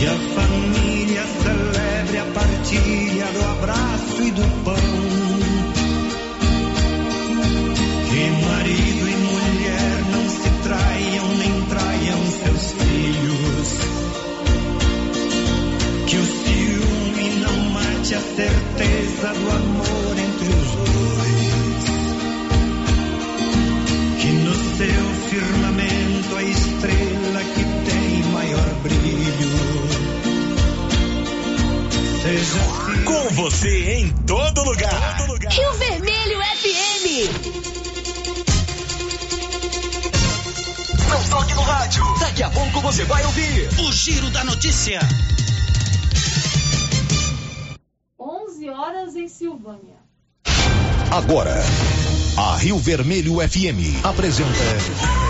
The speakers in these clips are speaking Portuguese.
Que a família celebre a partilha do abraço e do você em todo lugar. Rio Vermelho FM. Não toque no rádio. Daqui a pouco você vai ouvir o Giro da Notícia. 11 horas em Silvânia. Agora, a Rio Vermelho FM apresenta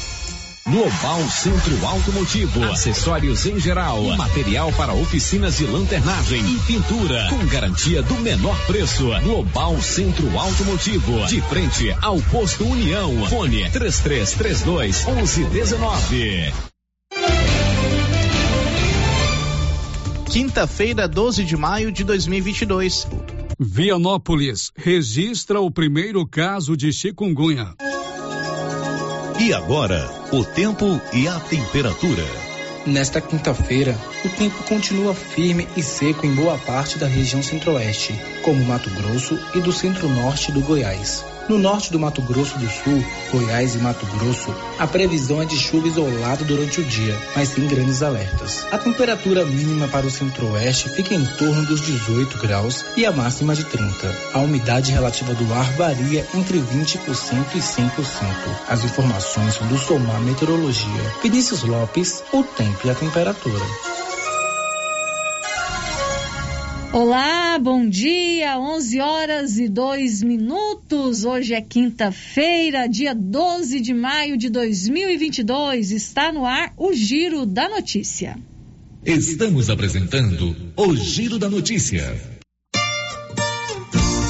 Global Centro Automotivo, acessórios em geral, material para oficinas de lanternagem e pintura, com garantia do menor preço. Global Centro Automotivo, de frente ao posto União. Fone 3332 1119. Quinta-feira, 12 de maio de 2022. Vianópolis registra o primeiro caso de chikungunya. E agora, o tempo e a temperatura. Nesta quinta-feira, o tempo continua firme e seco em boa parte da região centro-oeste, como Mato Grosso e do centro-norte do Goiás. No norte do Mato Grosso do Sul, Goiás e Mato Grosso, a previsão é de chuva isolada durante o dia, mas sem grandes alertas. A temperatura mínima para o centro-oeste fica em torno dos 18 graus e a máxima de 30. A umidade relativa do ar varia entre 20% e 100%. As informações são do Somar Meteorologia. Vinícius Lopes, o tempo e a temperatura. Olá, bom dia, 11 horas e 2 minutos. Hoje é quinta-feira, dia 12 de maio de 2022. Está no ar o Giro da Notícia. Estamos apresentando o Giro da Notícia.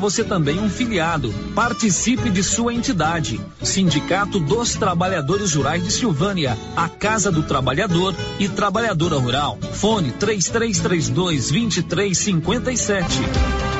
você também um filiado. Participe de sua entidade. Sindicato dos Trabalhadores Rurais de Silvânia, a Casa do Trabalhador e Trabalhadora Rural. Fone 3332 2357.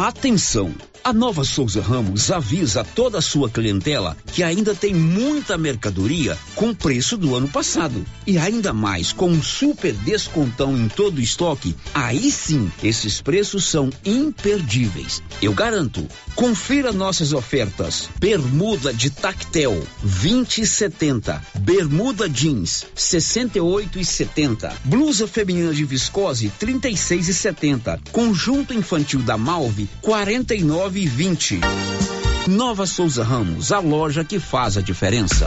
Atenção! A Nova Souza Ramos avisa toda a sua clientela que ainda tem muita mercadoria com preço do ano passado. E ainda mais, com um super descontão em todo o estoque, aí sim, esses preços são imperdíveis. Eu garanto. Confira nossas ofertas. Bermuda de tactel, 20 e 70. Bermuda jeans, 68 e 70. Blusa feminina de viscose, 36 e 70. Conjunto infantil da Malve, 49 e 20. Nova Souza Ramos, a loja que faz a diferença.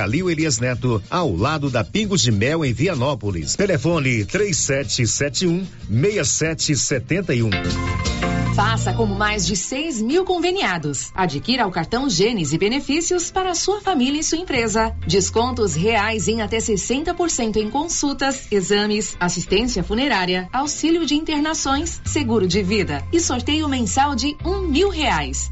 Calil Elias Neto, ao lado da Pingos de Mel em Vianópolis. Telefone 3771 6771. Faça como mais de 6 mil conveniados. Adquira o cartão Gênesis e benefícios para sua família e sua empresa. Descontos reais em até 60% em consultas, exames, assistência funerária, auxílio de internações, seguro de vida e sorteio mensal de um mil reais.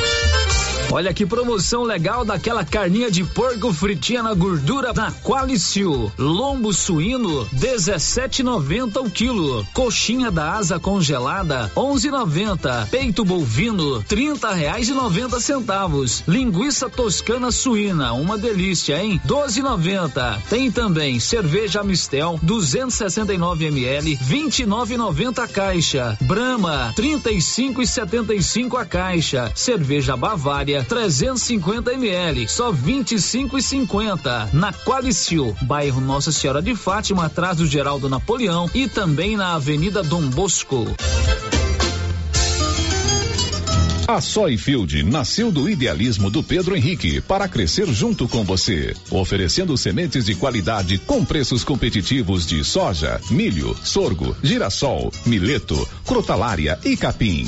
Olha que promoção legal daquela carninha de porco fritinha na gordura na Qualicil. Lombo suíno 17,90 o quilo. Coxinha da asa congelada 11,90. Peito bovino 30 reais e 90 centavos. Linguiça toscana suína, uma delícia, hein? 12,90. Tem também cerveja Mistel 269 ml 29,90 a caixa. Brahma 35,75 a caixa. Cerveja Bavária 350 ml, só 25 e 50 na Qualicil, bairro Nossa Senhora de Fátima, atrás do Geraldo Napoleão e também na Avenida Dom Bosco. A Soyfield nasceu do idealismo do Pedro Henrique para crescer junto com você, oferecendo sementes de qualidade com preços competitivos de soja, milho, sorgo, girassol, mileto, crotalária e capim.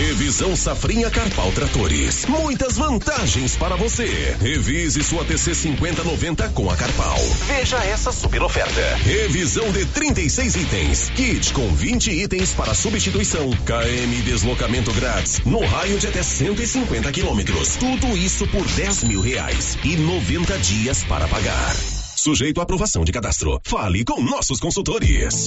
Revisão Safrinha Carpal Tratores. Muitas vantagens para você. Revise sua TC 5090 com a Carpal. Veja essa super oferta. Revisão de 36 itens. Kit com 20 itens para substituição. KM deslocamento grátis. No raio de até 150 quilômetros. Tudo isso por 10 mil reais. E 90 dias para pagar. Sujeito à aprovação de cadastro. Fale com nossos consultores.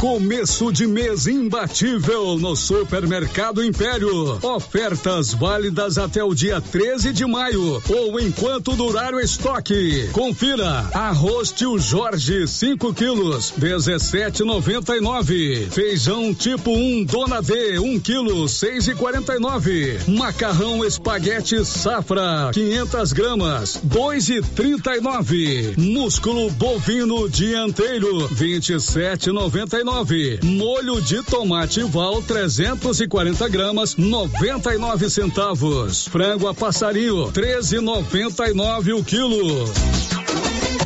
Começo de mês imbatível no Supermercado Império. Ofertas válidas até o dia 13 de maio ou enquanto durar o estoque. Confira: arroz tio Jorge 5 quilos 17,99. Feijão tipo 1 Dona D 1 quilo 6,49. Macarrão espaguete safra 500 gramas 2,39. Músculo bovino dianteiro 27,99 Molho de tomate Val 340 gramas 99 centavos. Frango a passarinho 13,99 o quilo.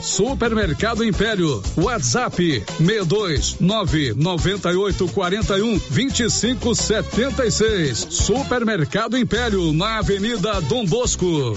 Supermercado Império. WhatsApp 62 998 41 25 76. Supermercado Império na Avenida Dom Bosco.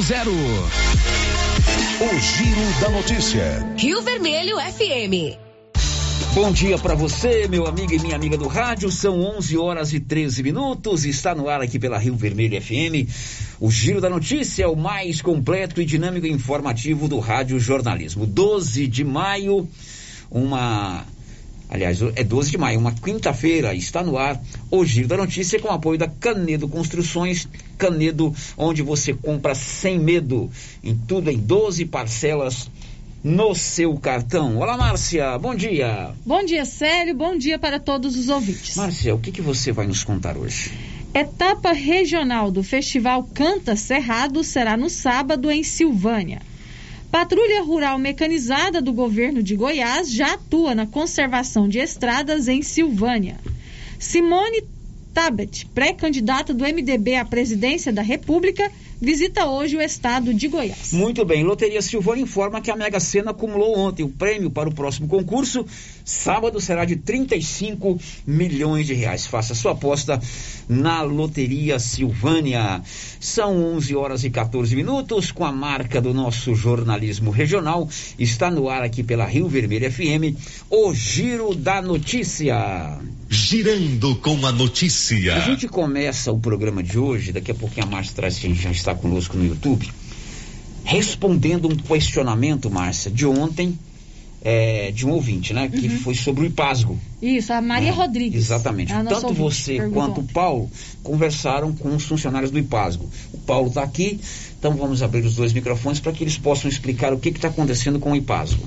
8200 o Giro da Notícia. Rio Vermelho FM. Bom dia para você, meu amigo e minha amiga do rádio. São 11 horas e 13 minutos. Está no ar aqui pela Rio Vermelho FM. O Giro da Notícia, o mais completo e dinâmico e informativo do rádio jornalismo. 12 de maio, uma Aliás, é 12 de maio, uma quinta-feira, está no ar o Giro da Notícia com apoio da Canedo Construções. Canedo, onde você compra sem medo, em tudo em 12 parcelas no seu cartão. Olá, Márcia, bom dia. Bom dia, Célio, bom dia para todos os ouvintes. Márcia, o que, que você vai nos contar hoje? Etapa regional do Festival Canta Cerrado será no sábado em Silvânia. Patrulha Rural Mecanizada do governo de Goiás já atua na conservação de estradas em Silvânia. Simone Tabet, pré-candidata do MDB à presidência da República, visita hoje o estado de Goiás. Muito bem, Loteria Silvânia informa que a Mega Sena acumulou ontem o prêmio para o próximo concurso. Sábado será de 35 milhões de reais. Faça sua aposta na Loteria Silvânia. São 11 horas e 14 minutos com a marca do nosso jornalismo regional. Está no ar aqui pela Rio Vermelho FM, o Giro da Notícia. Girando com a notícia. A gente começa o programa de hoje, daqui a pouquinho a Márcia traz que a gente já está conosco no YouTube, respondendo um questionamento, Márcia, de ontem, é, de um ouvinte, né? Que foi sobre o IPASGO. Isso, a Maria Rodrigues. Exatamente. Tanto você quanto o Paulo conversaram com os funcionários do IPASGO. O Paulo está aqui, então vamos abrir os dois microfones para que eles possam explicar o que está acontecendo com o IPASGO.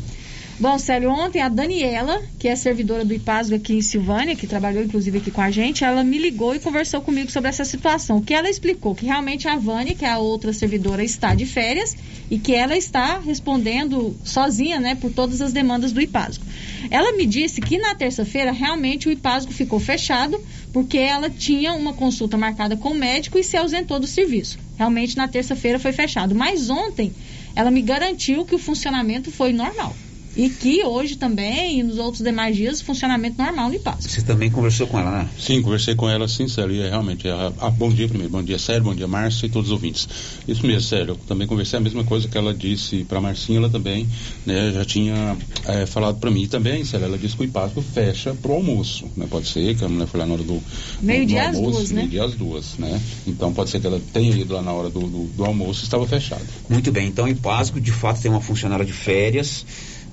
Bom, Célio, ontem a Daniela, que é servidora do IPASGO aqui em Silvânia, que trabalhou inclusive aqui com a gente, ela me ligou e conversou comigo sobre essa situação. Que ela explicou? Que realmente a Vânia, que é a outra servidora, está de férias e que ela está respondendo sozinha, né, por todas as demandas do IPASGO. Ela me disse que na terça-feira realmente o IPASGO ficou fechado porque ela tinha uma consulta marcada com o médico e se ausentou do serviço. Realmente na terça-feira foi fechado. Mas ontem ela me garantiu que o funcionamento foi normal. E que hoje também, e nos outros demais dias, funcionamento normal no IPASGO. Você também conversou com ela, né? Sim, conversei com ela sim, Célio, e é realmente, a, a- bom dia primeiro, bom dia Célio, bom dia Márcia e todos os ouvintes. Isso mesmo, Célio, eu também conversei a mesma coisa que ela disse para Marcinha, ela também, né, já tinha eh, falado para mim também, Célio, ela disse que o IPASCO fecha pro almoço, né, pode ser que a mulher foi lá na hora do, Meio-dia às almoço, duas, né? meio-dia às duas, né, então pode ser que ela tenha ido lá na hora do, do, do almoço e estava fechado. Muito bem, então o IPASGO de fato tem uma funcionária de férias,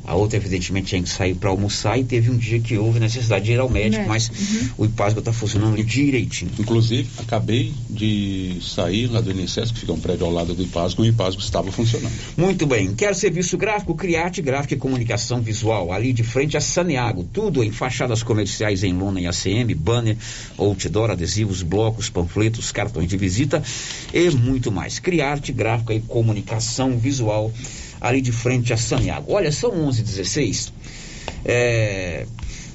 a outra evidentemente tinha que sair para almoçar e teve um dia que houve necessidade de ir ao médico, Médico, mas o IPASGO está funcionando direitinho. Inclusive, acabei de sair lá do INSS, que fica um prédio ao lado do IPASGO, e o IPASGO estava funcionando. Muito bem. Quer serviço gráfico? Criarte Gráfica e Comunicação Visual. Ali de frente a Saneago. Tudo em fachadas comerciais em lona e ACM, banner, outdoor, adesivos, blocos, panfletos, cartões de visita e muito mais. Criarte Gráfica e Comunicação Visual. Ali de frente a Saneago. Olha, são 11h16. É,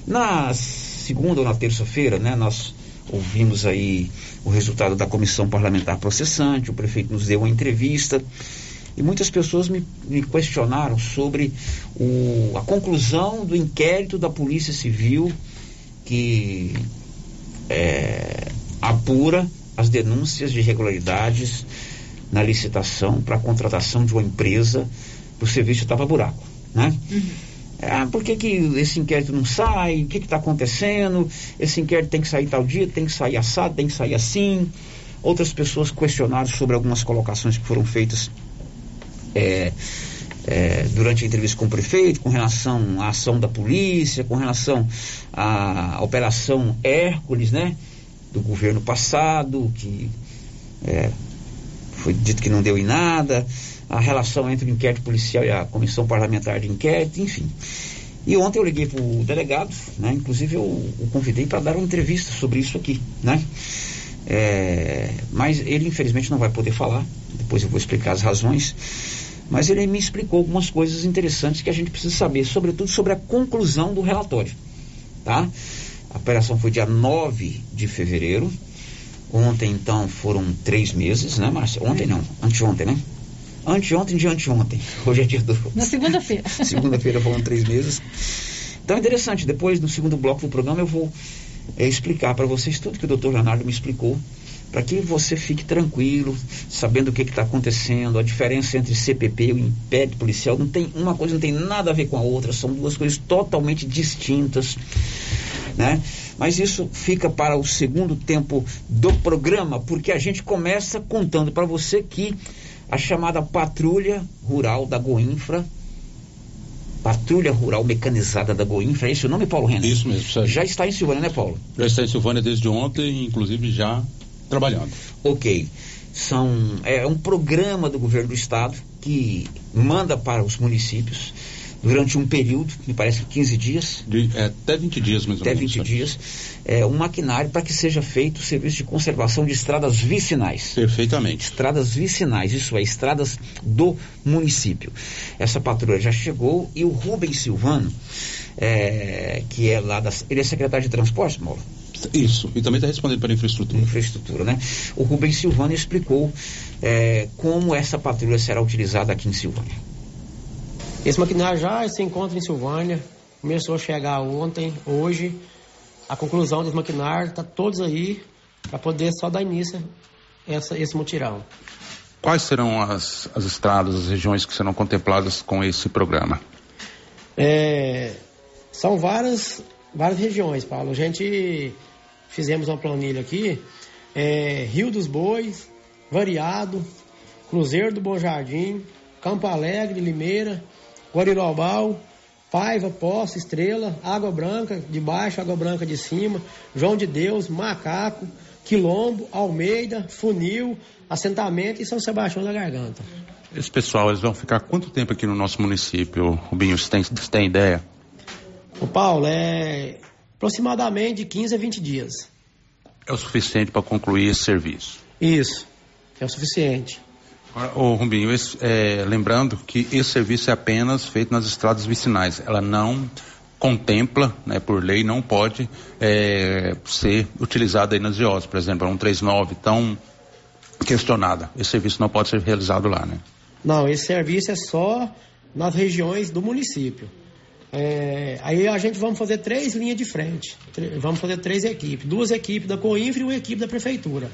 na segunda ou na terça-feira, né, nós ouvimos aí o resultado da comissão parlamentar processante, o prefeito nos deu uma entrevista e muitas pessoas me, me questionaram sobre o- a conclusão do inquérito da Polícia Civil que é, apura as denúncias de irregularidades na licitação para a contratação de uma empresa do serviço de tapa-buraco, né? Ah, por que, que esse inquérito não sai? O que está acontecendo? Esse inquérito tem que sair tal dia, tem que sair assado, tem que sair assim. Outras pessoas questionaram sobre algumas colocações que foram feitas é, é, durante a entrevista com o prefeito, com relação à ação da polícia, com relação à operação Hércules, né? Do governo passado, que é, foi dito que não deu em nada, a relação entre o inquérito policial e a comissão parlamentar de inquérito, enfim. E ontem eu liguei para o delegado, né? Inclusive eu o convidei para dar uma entrevista sobre isso aqui, né? É, mas ele infelizmente não vai poder falar, depois eu vou explicar as razões. Mas ele me explicou algumas coisas interessantes que a gente precisa saber, sobretudo sobre a conclusão do relatório. Tá? A operação foi dia 9 de fevereiro. Ontem, então, foram três meses, né, Márcia? Ontem não, anteontem, né? Anteontem de anteontem. Hoje é dia do. Na segunda-feira. Segunda-feira foram três meses. Então é interessante, depois no segundo bloco do programa eu vou eh, explicar para vocês tudo que o doutor Leonardo me explicou, para que você fique tranquilo, sabendo o que está acontecendo, a diferença entre CPP e o império policial, não tem, uma coisa não tem nada a ver com a outra, são duas coisas totalmente distintas, né? Mas isso fica para o segundo tempo do programa, porque a gente começa contando para você que a chamada Patrulha Rural da Goinfra Patrulha Rural Mecanizada da Goinfra, é esse o nome, Paulo Renner? Isso mesmo, Sérgio. Já está em Silvânia, né, Paulo? Já está em Silvânia desde ontem, inclusive já trabalhando. Ok. São, é um programa do governo do estado que manda para os municípios durante um período, me parece que 15 dias. De, é, até 20 dias, mais ou Até menos. 20 dias. É, um maquinário para que seja feito o serviço de conservação de estradas vicinais. Perfeitamente. Estradas vicinais, isso é, estradas do município. Essa patrulha já chegou e o Rubens Silvano, é, que é lá da. Ele é secretário de transporte, Mauro? Isso, e também está respondendo para a infraestrutura. Infraestrutura, né? O Rubens Silvano explicou é, como essa patrulha será utilizada aqui em Silvânia. Esse maquinário já se encontra em Silvânia, começou a chegar ontem, hoje. A conclusão desse maquinário está todos aí para poder só dar início a essa, esse mutirão. Quais serão as, as estradas, as regiões que serão contempladas com esse programa? É, são várias, várias regiões, Paulo. A gente fizemos uma planilha aqui. é, Rio dos Bois, Variado, Cruzeiro do Bom Jardim, Campo Alegre, Limeira, Guarirobal, Paiva, Poço, Estrela, Água Branca de baixo, Água Branca de cima, João de Deus, Macaco, Quilombo, Almeida, Funil, Assentamento e São Sebastião da Garganta. Esse pessoal, eles vão ficar quanto tempo aqui no nosso município, Rubinho? Você tem, você tem ideia? O Paulo, é aproximadamente de 15 a 20 dias. É o suficiente para concluir esse serviço? Isso, é o suficiente. Ô, Rubinho, esse, é, lembrando que esse serviço é apenas feito nas estradas vicinais. Ela não contempla, né, por lei, não pode é, ser utilizada aí nas IOS, por exemplo, a 139 tão questionada. Esse serviço não pode ser realizado lá, né? Não, esse serviço é só nas regiões do município. É, aí a gente vamos fazer três linhas de frente. Vamos fazer três equipes. Duas equipes da Coinfra e uma equipe da Prefeitura.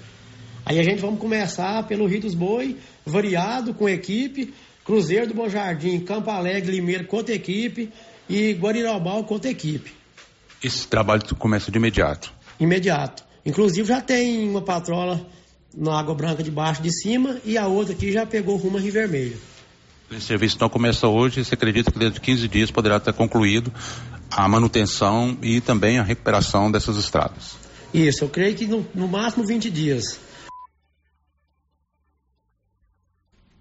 Aí a gente vamos começar pelo Rio dos Boi, variado com equipe, Cruzeiro do Bom Jardim, Campo Alegre, Limeiro com outra equipe e Guarirobal com outra equipe. Esse trabalho começa de imediato? Imediato. Inclusive já tem uma patrola na Água Branca de baixo de cima e a outra aqui já pegou rumo a Rio Vermelho. Esse serviço então começa hoje, você acredita que dentro de 15 dias poderá estar concluído a manutenção e também a recuperação dessas estradas? Isso, eu creio que no, no máximo 20 dias.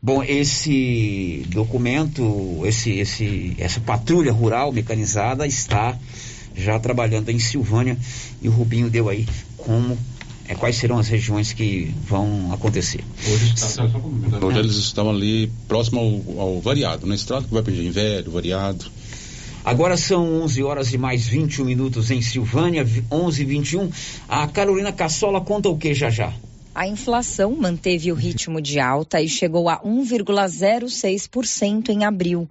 Bom, esse documento, esse, esse, essa patrulha rural mecanizada está já trabalhando em Silvânia e o Rubinho deu aí como é, quais serão as regiões que vão acontecer. Hoje, está, hoje eles estão ali próximo ao, ao variado, na estrada que vai pedir velho, variado. Agora são 11 horas e mais 21 minutos em Silvânia, 11 e 21. A Carolina Cassola conta o que já já? A inflação manteve o ritmo de alta e chegou a 1,06% em abril.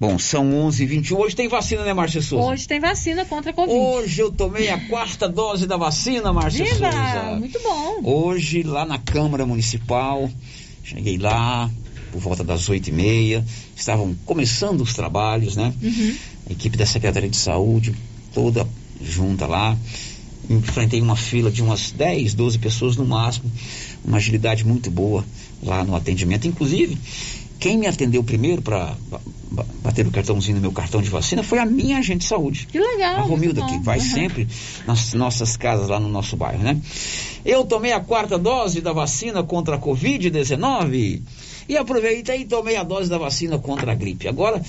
Bom, são 11h21. Hoje tem vacina, né, Márcia Souza? Hoje tem vacina contra a Covid. Hoje eu tomei a quarta dose da vacina, Márcia Viva! Souza. Muito bom. Hoje, lá na Câmara Municipal, cheguei lá por volta das 8h30. Estavam começando os trabalhos, né? Uhum. A equipe da Secretaria de Saúde, toda junta lá enfrentei uma fila de umas 10, 12 pessoas no máximo, uma agilidade muito boa lá no atendimento. Inclusive, quem me atendeu primeiro para bater o cartãozinho no meu cartão de vacina foi a minha agente de saúde. Que legal. A Romilda, que vai Uhum. sempre nas nossas casas lá no nosso bairro, né? Eu tomei a quarta dose da vacina contra a Covid-19 e aproveitei e tomei a dose da vacina contra a gripe. Agora,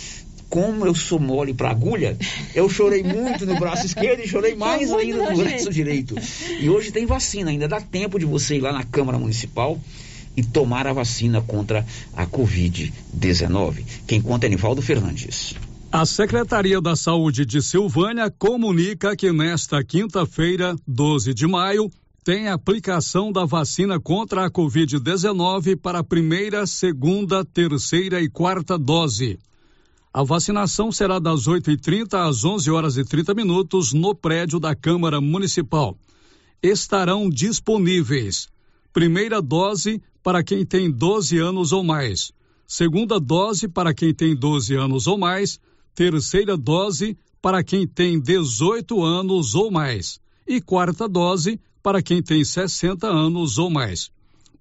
como eu sou mole para agulha, eu chorei muito no braço esquerdo e chorei mais Foi ainda no braço direito. E hoje tem vacina, ainda dá tempo de você ir lá na Câmara Municipal e tomar a vacina contra a Covid-19. Quem conta é Nivaldo Fernandes. A Secretaria da Saúde de Silvânia comunica que nesta quinta-feira, 12 de maio, tem aplicação da vacina contra a Covid-19 para a primeira, segunda, terceira e quarta dose. A vacinação será das 8h30 às 11 horas e 30 minutos no prédio da Câmara Municipal. Estarão disponíveis. Primeira dose para quem tem 12 anos ou mais, segunda dose para quem tem 12 anos ou mais, terceira dose para quem tem 18 anos ou mais. E quarta dose para quem tem 60 anos ou mais.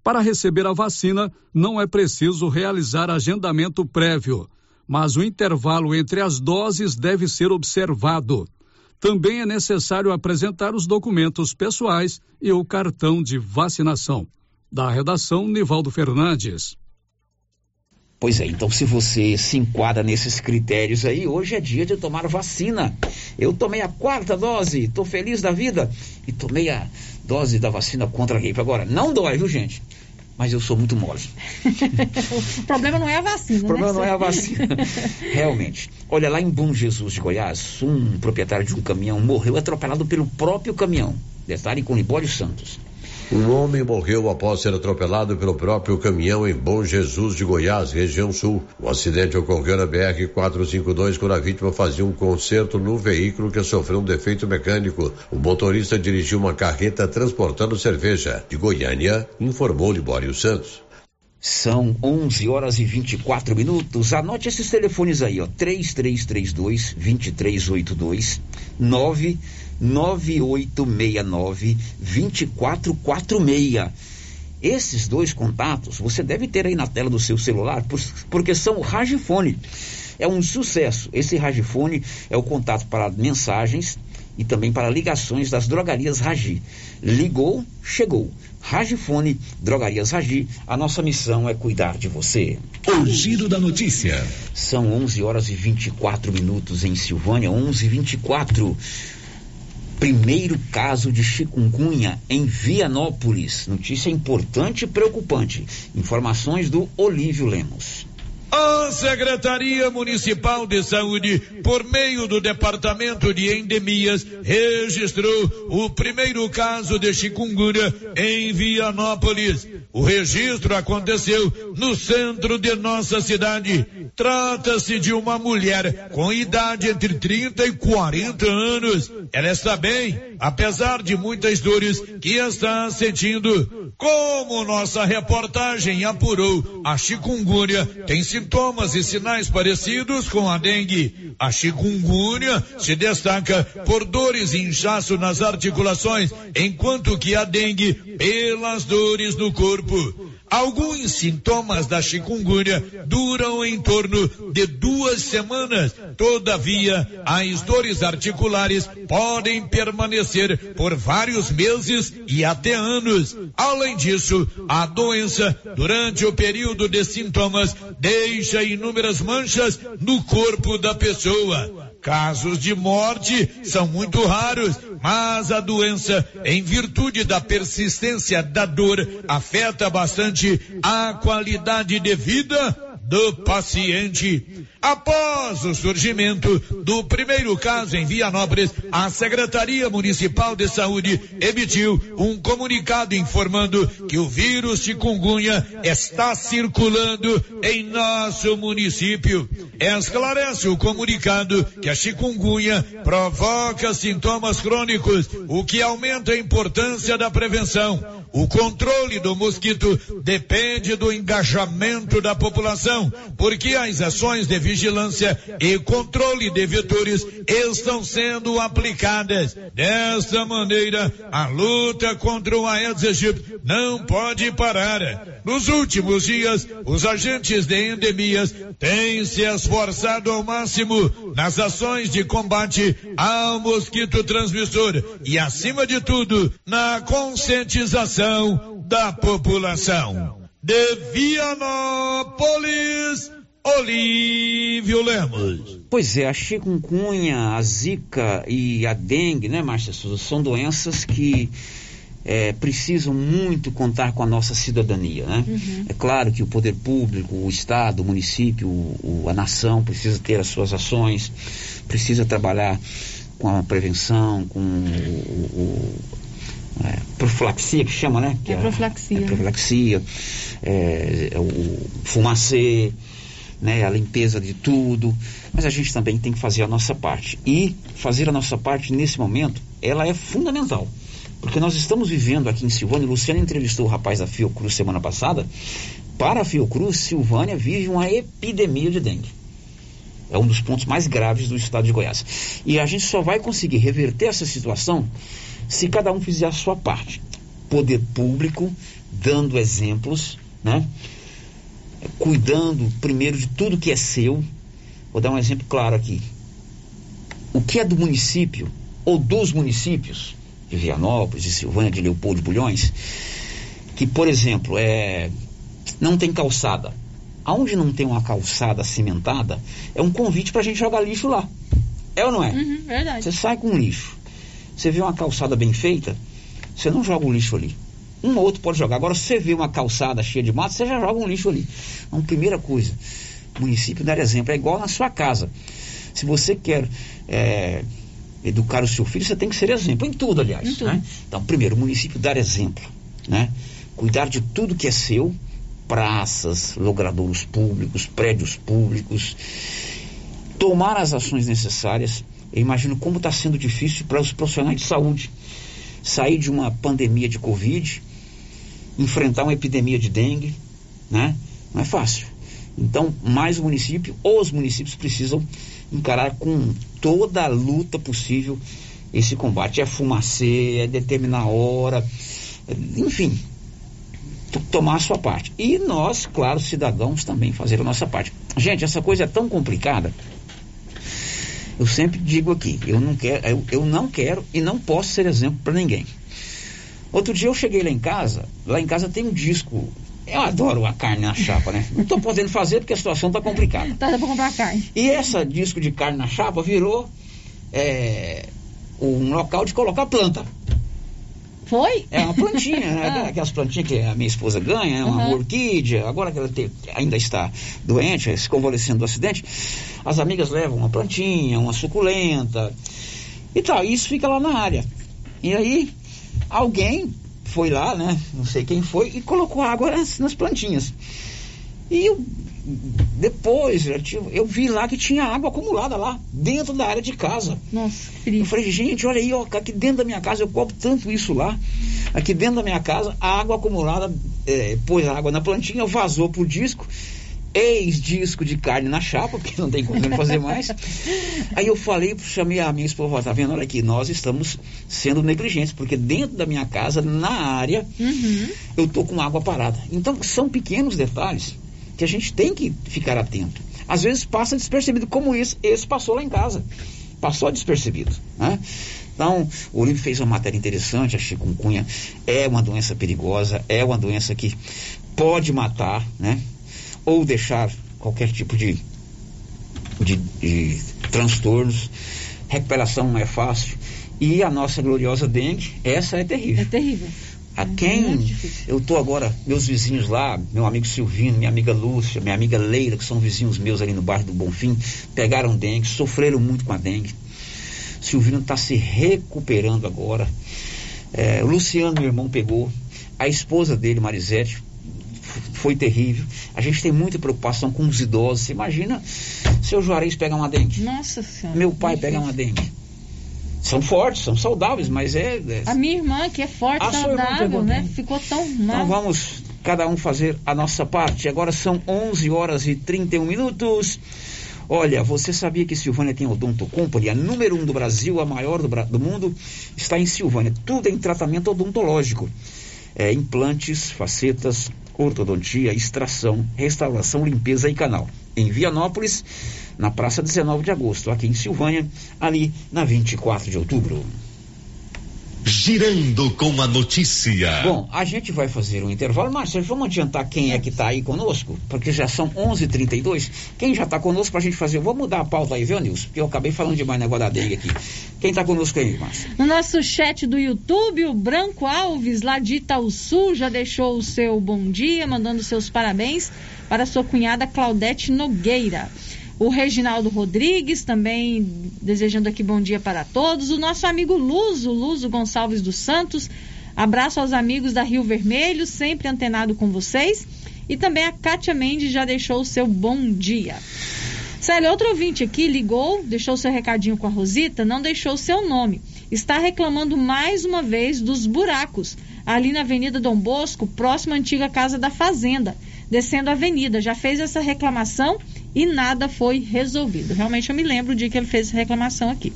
Para receber a vacina, não é preciso realizar agendamento prévio, mas o intervalo entre as doses deve ser observado. Também é necessário apresentar os documentos pessoais e o cartão de vacinação. Da redação, Nivaldo Fernandes. Pois é, então se você se enquadra nesses critérios aí, hoje é dia de tomar vacina. Eu tomei a quarta dose, tô feliz da vida e tomei a dose da vacina contra a gripe. Agora, não dói, viu, gente? Mas eu sou muito mole. o problema não é a vacina, O problema né? não é a vacina. Realmente. Olha, lá em Bom Jesus de Goiás, um proprietário de um caminhão morreu atropelado pelo próprio caminhão. Detalhe com Libório Santos. Um homem morreu após ser atropelado pelo próprio caminhão em Bom Jesus de Goiás, região sul. O acidente ocorreu na BR-452 quando a vítima fazia um conserto no veículo que sofreu um defeito mecânico. O motorista dirigiu uma carreta transportando cerveja. De Goiânia, informou Libório Santos. São 11 horas e 24 minutos. Anote esses telefones aí, ó. 3332 2382 99869 2446. Esses dois contatos você deve ter aí na tela do seu celular, por- porque são o Ragifone. É um sucesso. Esse Ragifone é o contato para mensagens e também para ligações das drogarias Ragi. Ligou, chegou. Ragifone, Drogarias Ragi, a nossa missão é cuidar de você. O giro da notícia. São 11 horas e 24 minutos em Silvânia, 11 e 24. Primeiro caso de chikungunya em Vianópolis. Notícia importante e preocupante. Informações do Olívio Lemos. A Secretaria Municipal de Saúde, por meio do Departamento de Endemias, registrou o primeiro caso de chikungunya em Vianópolis. O registro aconteceu no centro de nossa cidade. Trata-se de uma mulher com idade entre 30 e 40 anos. Ela está bem, apesar de muitas dores que está sentindo. Como nossa reportagem apurou, a chikungunya tem sintomas e sinais parecidos com a dengue. A chikungunya se destaca por dores e inchaço nas articulações, enquanto que a dengue pelas dores no corpo. Alguns sintomas da chikungunya duram em torno de duas semanas. Todavia, as dores articulares podem permanecer por vários meses e até anos. Além disso, a doença, durante o período de sintomas, deixa inúmeras manchas no corpo da pessoa. Casos de morte são muito raros, mas a doença, em virtude da persistência da dor, afeta bastante a qualidade de vida do paciente. Após o surgimento do primeiro caso em Vianópolis, a Secretaria Municipal de Saúde emitiu um comunicado informando que o vírus chikungunya está circulando em nosso município. Esclarece o comunicado que a chikungunya provoca sintomas crônicos, o que aumenta a importância da prevenção. O controle do mosquito depende do engajamento da população, porque as ações de vigilância e controle de vetores estão sendo aplicadas. Desta maneira, a luta contra o Aedes aegypti não pode parar. Nos últimos dias, os agentes de endemias têm se esforçado ao máximo nas ações de combate ao mosquito transmissor e, acima de tudo, na conscientização da população. De Vianópolis, Olívio Lemos. Pois é, a chikungunya, a zika e a dengue, né, Márcia Souza, são doenças que é, precisam muito contar com a nossa cidadania, né? Uhum. É claro que o poder público, o Estado, o município, o, a nação precisa ter as suas ações, precisa trabalhar com a prevenção, com o, o é, profilaxia que chama, né? Que é, profilaxia. É, profilaxia, é, é, o fumacê, né? A limpeza de tudo. Mas a gente também tem que fazer a nossa parte. E fazer a nossa parte nesse momento, ela é fundamental. Porque nós estamos vivendo aqui em Silvânia, o Luciano entrevistou o rapaz da Fiocruz semana passada. Para a Fiocruz, Silvânia vive uma epidemia de dengue. É um dos pontos mais graves do estado de Goiás. E a gente só vai conseguir reverter essa situação se cada um fizer a sua parte. Poder público, dando exemplos, né? Cuidando primeiro de tudo que é seu. Vou dar um exemplo claro aqui. O que é do município, ou dos municípios, de Vianópolis, de Silvânia, de Leopoldo de Bulhões, que, por exemplo, é, não tem calçada. Aonde não tem uma calçada cimentada, é um convite para a gente jogar lixo lá. É ou não é? Uhum, verdade. Você sai com lixo. Você vê uma calçada bem feita, você não joga o lixo ali. Um ou outro pode jogar. Agora, se você vê uma calçada cheia de mato, você já joga um lixo ali. Então, primeira coisa, o município dar exemplo. É igual na sua casa. Se você quer é, educar o seu filho, você tem que ser exemplo. Em tudo, aliás. Em tudo. Né? Então, primeiro, o município dar exemplo. Né? Cuidar de tudo que é seu, praças, logradouros públicos, prédios públicos. Tomar as ações necessárias eu imagino como está sendo difícil para os profissionais de saúde sair de uma pandemia de Covid, enfrentar uma epidemia de dengue, né? Não é fácil. Então, mais o município, ou os municípios precisam encarar com toda a luta possível esse combate. É fumacê, é determinar a hora, enfim, tomar a sua parte. E nós, claro, cidadãos, também fazer a nossa parte. Gente, essa coisa é tão complicada. Eu sempre digo aqui, eu não quero, eu, eu não quero e não posso ser exemplo para ninguém. Outro dia eu cheguei lá em casa, lá em casa tem um disco. Eu adoro a carne na chapa, né? Não estou podendo fazer porque a situação está complicada. Tá pra comprar carne. E essa disco de carne na chapa virou é, um local de colocar planta. Foi? É uma plantinha, né? aquelas plantinhas que a minha esposa ganha, é uma Uhum. orquídea, agora que ela te- ainda está doente, se convalescendo do acidente, as amigas levam uma plantinha, uma suculenta e tal, isso fica lá na área. E aí, alguém foi lá, né? Não sei quem foi, e colocou água nas, nas plantinhas. E eu, depois eu, eu vi lá que tinha água acumulada lá, dentro da área de casa. Nossa, Eu falei, gente, olha aí, ó, aqui dentro da minha casa, eu cobro tanto isso lá. Aqui dentro da minha casa, a água acumulada, é, pôs a água na plantinha, vazou pro disco, ex-disco de carne na chapa, porque não tem como fazer mais. Aí eu falei, chamei a minha esposa, tá vendo? Olha aqui, nós estamos sendo negligentes, porque dentro da minha casa, na área, eu tô com água parada. Então, são pequenos detalhes que a gente tem que ficar atento. Às vezes passa despercebido, como esse, esse passou lá em casa. Passou despercebido. Né? Então, o Olívio fez uma matéria interessante, a chikungunya é uma doença perigosa, é uma doença que pode matar, né? Ou deixar qualquer tipo de, de, de transtornos. Recuperação não é fácil. E a nossa gloriosa dengue, essa é terrível. É terrível. A quem eu tô agora, meus vizinhos lá, meu amigo Silvino, minha amiga Lúcia, minha amiga Leila, que são vizinhos meus ali no bairro do Bonfim, pegaram dengue, sofreram muito com a dengue. Silvino está se recuperando agora. É, o Luciano, meu irmão, pegou. A esposa dele, Marisete, foi terrível. A gente tem muita preocupação com os idosos. Você imagina seu Juarez pegar uma dengue. Nossa Senhora. Meu pai pegar uma dengue. São fortes, são saudáveis, mas é. é- A minha irmã, que é forte, A irmã saudável, né? dengue. Ficou tão Então mal. vamos cada um fazer a nossa parte. Agora são 11 horas e 31 minutos. Olha, você sabia que Silvânia tem Odonto Company, a número um do Brasil, a maior do, do mundo, está em Silvânia. Tudo em tratamento odontológico. É, implantes, facetas, ortodontia, extração, restauração, limpeza e canal. Em Vianópolis, na praça 19 de agosto, aqui em Silvânia, ali na 24 de outubro. Girando com a notícia. Bom, a gente vai fazer um intervalo, Márcio, vamos adiantar quem é que está aí conosco? Porque já são 11h32. Quem já está conosco para a gente fazer? Vou mudar a pauta aí, viu, Nilson? Porque eu acabei falando demais negócio da dengue aqui. Quem está conosco aí, Márcio? No nosso chat do YouTube, o Branco Alves, lá de Itaúsu, já deixou o seu bom dia, mandando seus parabéns para sua cunhada Claudete Nogueira. O Reginaldo Rodrigues também desejando aqui bom dia para todos. O nosso amigo Luzo, Luzo Gonçalves dos Santos. Abraço aos amigos da Rio Vermelho, sempre antenado com vocês. E também a Kátia Mendes já deixou o seu bom dia. Célio, outro ouvinte aqui ligou, deixou seu recadinho com a Rosita, não deixou seu nome. Está reclamando mais uma vez dos buracos ali na Avenida Dom Bosco, próximo à antiga Casa da Fazenda, descendo a avenida. Já fez essa reclamação e nada foi resolvido. Realmente eu me lembro o dia que ele fez essa reclamação aqui.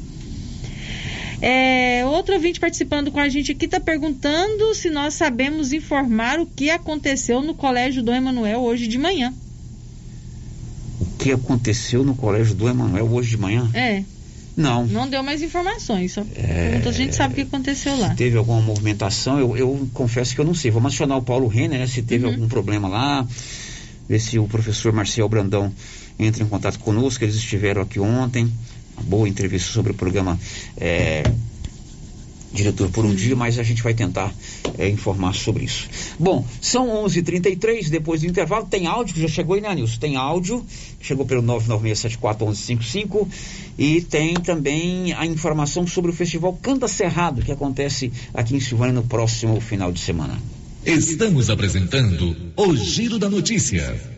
É, outro ouvinte participando com a gente aqui está perguntando se nós sabemos informar o que aconteceu no Colégio Dom Emanuel hoje de manhã. O que aconteceu no colégio do Emanuel hoje de manhã? É, Não. não deu mais informações, só É. a gente sabe o que aconteceu lá. Teve alguma movimentação? Eu, eu confesso que eu não sei. Vamos acionar o Paulo Renner, né? Se teve Uhum. algum problema lá. Ver se o professor Marcel Brandão entra em contato conosco. Eles estiveram aqui ontem. Uma boa entrevista sobre o programa é, Diretor por um dia, mas a gente vai tentar é, informar sobre isso. Bom, são 11h33, depois do intervalo. Tem áudio que já chegou aí, né, Nilson? Tem áudio, chegou pelo 996741155 e tem também a informação sobre o festival Canta Cerrado, que acontece aqui em Silvânia no próximo final de semana. Estamos apresentando o Giro da Notícia.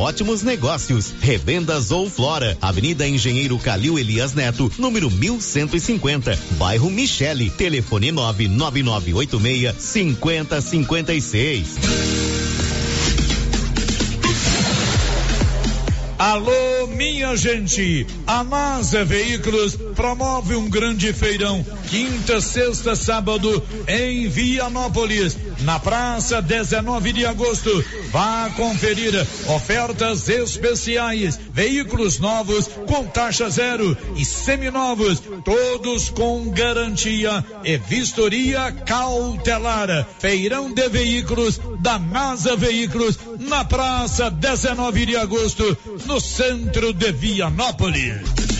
ótimos negócios. Revendas ou Flora, Avenida Engenheiro Calil Elias Neto, número 1150, bairro Michele, telefone 99986 5056. Alô, minha gente! A NASA Veículos promove um grande feirão, quinta, sexta, sábado, em Vianópolis, na praça 19 de agosto. Vá conferir ofertas especiais, veículos novos com taxa zero e seminovos, todos com garantia e vistoria cautelar. Feirão de veículos da NASA Veículos, na praça 19 de agosto, no centro de Vianópolis.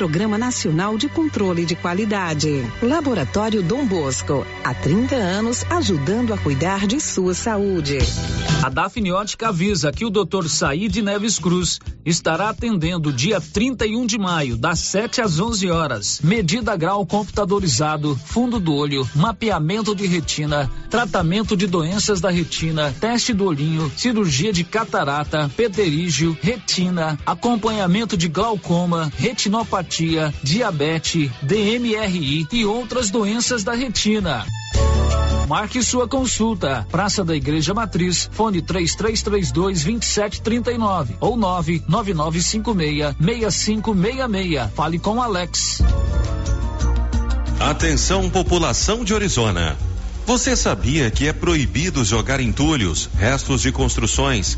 Nacional de Controle de Qualidade. Laboratório Dom Bosco, há 30 anos ajudando a cuidar de sua saúde. A Dafniótica avisa que o Dr. Saíde Neves Cruz estará atendendo dia 31 de maio, das 7 às 11 horas. Medida grau computadorizado, fundo do olho, mapeamento de retina, tratamento de doenças da retina, teste do olhinho, cirurgia de catarata, pterígio, retina, acompanhamento de glaucoma, retinopatia, diabetes, DMRI e outras doenças da retina. Marque sua consulta. Praça da Igreja Matriz, fone 3332 2739 ou 99956 6566. Fale com Alex. Atenção, população de Orizona. Você sabia que é proibido jogar entulhos, restos de construções,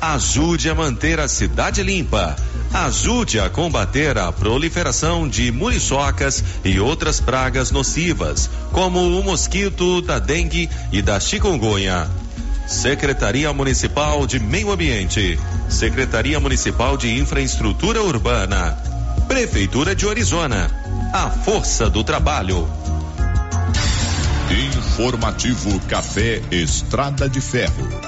Ajude a manter a cidade limpa. Ajude a combater a proliferação de muriçocas e outras pragas nocivas, como o mosquito da dengue e da chikungunya. Secretaria Municipal de Meio Ambiente, Secretaria Municipal de Infraestrutura Urbana, Prefeitura de Orizona. A força do trabalho. Informativo Café Estrada de Ferro.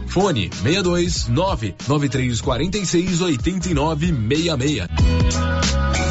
Fone 62 99346 8966.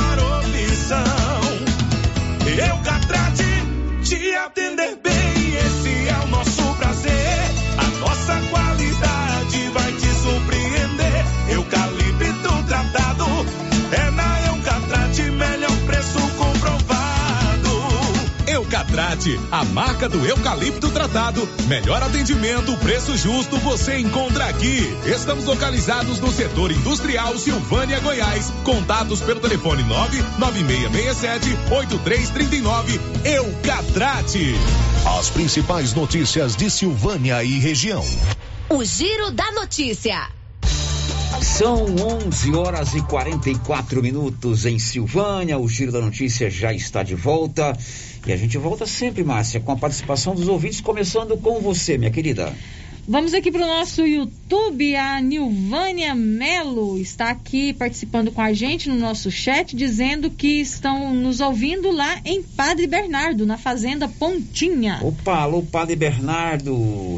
A marca do eucalipto tratado. Melhor atendimento, preço justo, você encontra aqui. Estamos localizados no setor industrial Silvânia, Goiás. Contatos pelo telefone 99667 8339. Eucatrate. As principais notícias de Silvânia e região. O Giro da Notícia. São 11 horas e 44 minutos em Silvânia. O Giro da Notícia já está de volta. E a gente volta sempre, Márcia, com a participação dos ouvintes, começando com você, minha querida. Vamos aqui para o nosso YouTube. A Nilvânia Melo está aqui participando com a gente no nosso chat, dizendo que estão nos ouvindo lá em Padre Bernardo, na Fazenda Pontinha. Opa, alô, Padre Bernardo,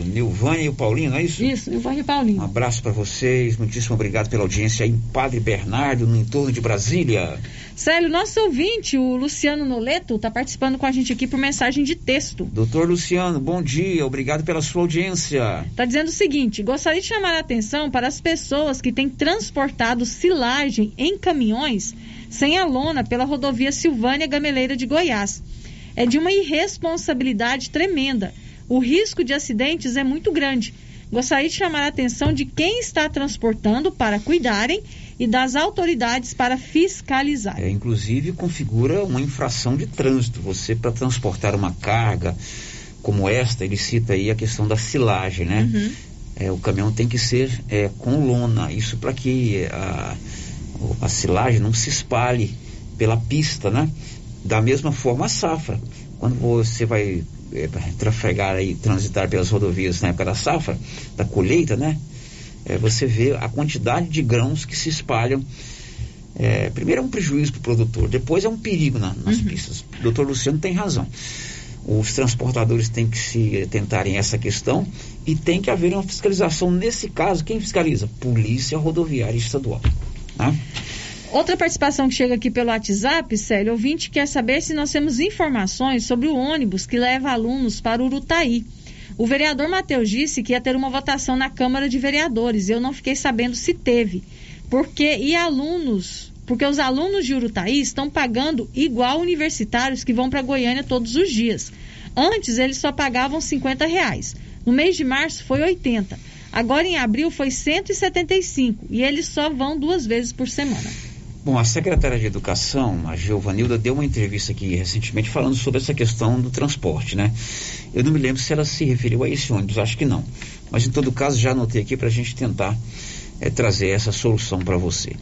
Nilvânia e o Paulinho, não é isso? Isso, Nilvânia e Paulinho. Um abraço para vocês, muitíssimo obrigado pela audiência em Padre Bernardo, no entorno de Brasília. Célio, nosso ouvinte, o Luciano Noleto, está participando com a gente aqui por mensagem de texto. Doutor Luciano, bom dia, obrigado pela sua audiência. Está dizendo o seguinte: gostaria de chamar a atenção para as pessoas que têm transportado silagem em caminhões sem a lona pela rodovia Silvânia Gameleira de Goiás. É de uma irresponsabilidade tremenda. O risco de acidentes é muito grande. Gostaria de chamar a atenção de quem está transportando para cuidarem e das autoridades para fiscalizar. É, inclusive configura uma infração de trânsito. Você para transportar uma carga como esta, ele cita aí a questão da silagem, né? Uhum. É, o caminhão tem que ser é, com lona, isso para que a, a silagem não se espalhe pela pista, né? Da mesma forma a safra. Quando você vai é, trafegar aí, transitar pelas rodovias na época da safra, da colheita, né? É, você vê a quantidade de grãos que se espalham. É, primeiro é um prejuízo para o produtor, depois é um perigo na, nas Uhum. pistas. O doutor Luciano tem razão. Os transportadores têm que se atentarem a essa questão e tem que haver uma fiscalização. Nesse caso, quem fiscaliza? Polícia Rodoviária Estadual. Né? Outra participação que chega aqui pelo WhatsApp, Célio, ouvinte quer saber se nós temos informações sobre o ônibus que leva alunos para Urutaí. O vereador Matheus disse que ia ter uma votação na Câmara de Vereadores. Eu não fiquei sabendo se teve. Porque e alunos? Porque os alunos de Urutaí estão pagando igual universitários que vão para Goiânia todos os dias. Antes eles só pagavam 50 reais. No mês de março foi 80. Agora em abril foi 175 e eles só vão duas vezes por semana. Bom, a secretária de Educação, a Giovanilda, deu uma entrevista aqui recentemente falando sobre essa questão do transporte, né? Eu não me lembro se ela se referiu a esse ônibus, acho que não. Mas em todo caso, já anotei aqui para a gente tentar eh, trazer essa solução para você.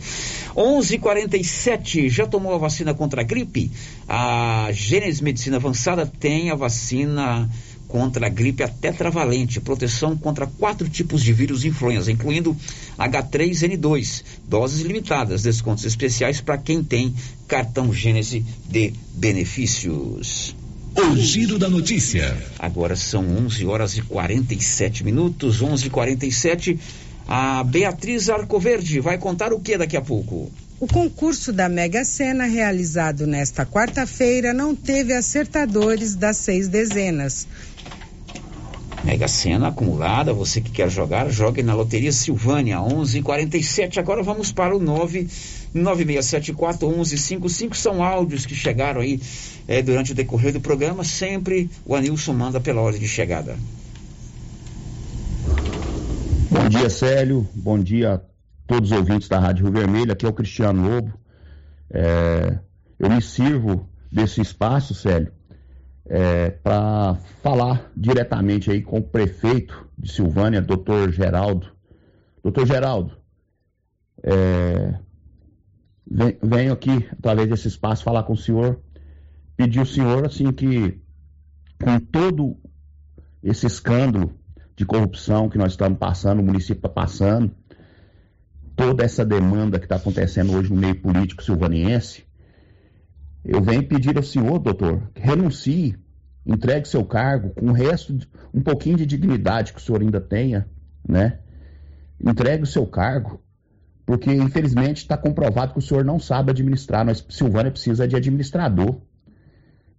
11:47 já tomou a vacina contra a gripe? A Gênesis Medicina Avançada tem a vacina contra a gripe a tetravalente, proteção contra quatro tipos de vírus influenza, incluindo H3N2, doses limitadas, descontos especiais para quem tem cartão Gênese de benefícios. O giro da notícia. Agora são 11 horas e 47 minutos, 11:47. A Beatriz Arcoverde vai contar o que daqui a pouco? O concurso da Mega Sena, realizado nesta quarta-feira, não teve acertadores das seis dezenas. Mega Sena acumulada, você que quer jogar, jogue na Loteria Silvânia, 11:47. Agora vamos para o 996741155. São áudios que chegaram aí eh, durante o decorrer do programa. Sempre o Anilson manda pela ordem de chegada. Dia, Célio. Bom dia a todos os ouvintes da Rádio Rio Vermelho. Aqui é o Cristiano Lobo. É, eu me sirvo desse espaço, Célio, para falar diretamente aí com o prefeito de Silvânia, doutor Geraldo. Doutor Geraldo, é, ven- venho aqui, através desse espaço, falar com o senhor, pedir ao senhor, assim, que com todo esse escândalo de corrupção que nós estamos passando, o município está passando, toda essa demanda que está acontecendo hoje no meio político silvaniense, eu venho pedir ao senhor, doutor, que renuncie, entregue seu cargo com o resto, de- um pouquinho de dignidade que o senhor ainda tenha, né? Entregue o seu cargo, porque infelizmente está comprovado que o senhor não sabe administrar. Nós, Silvânia precisa de administrador.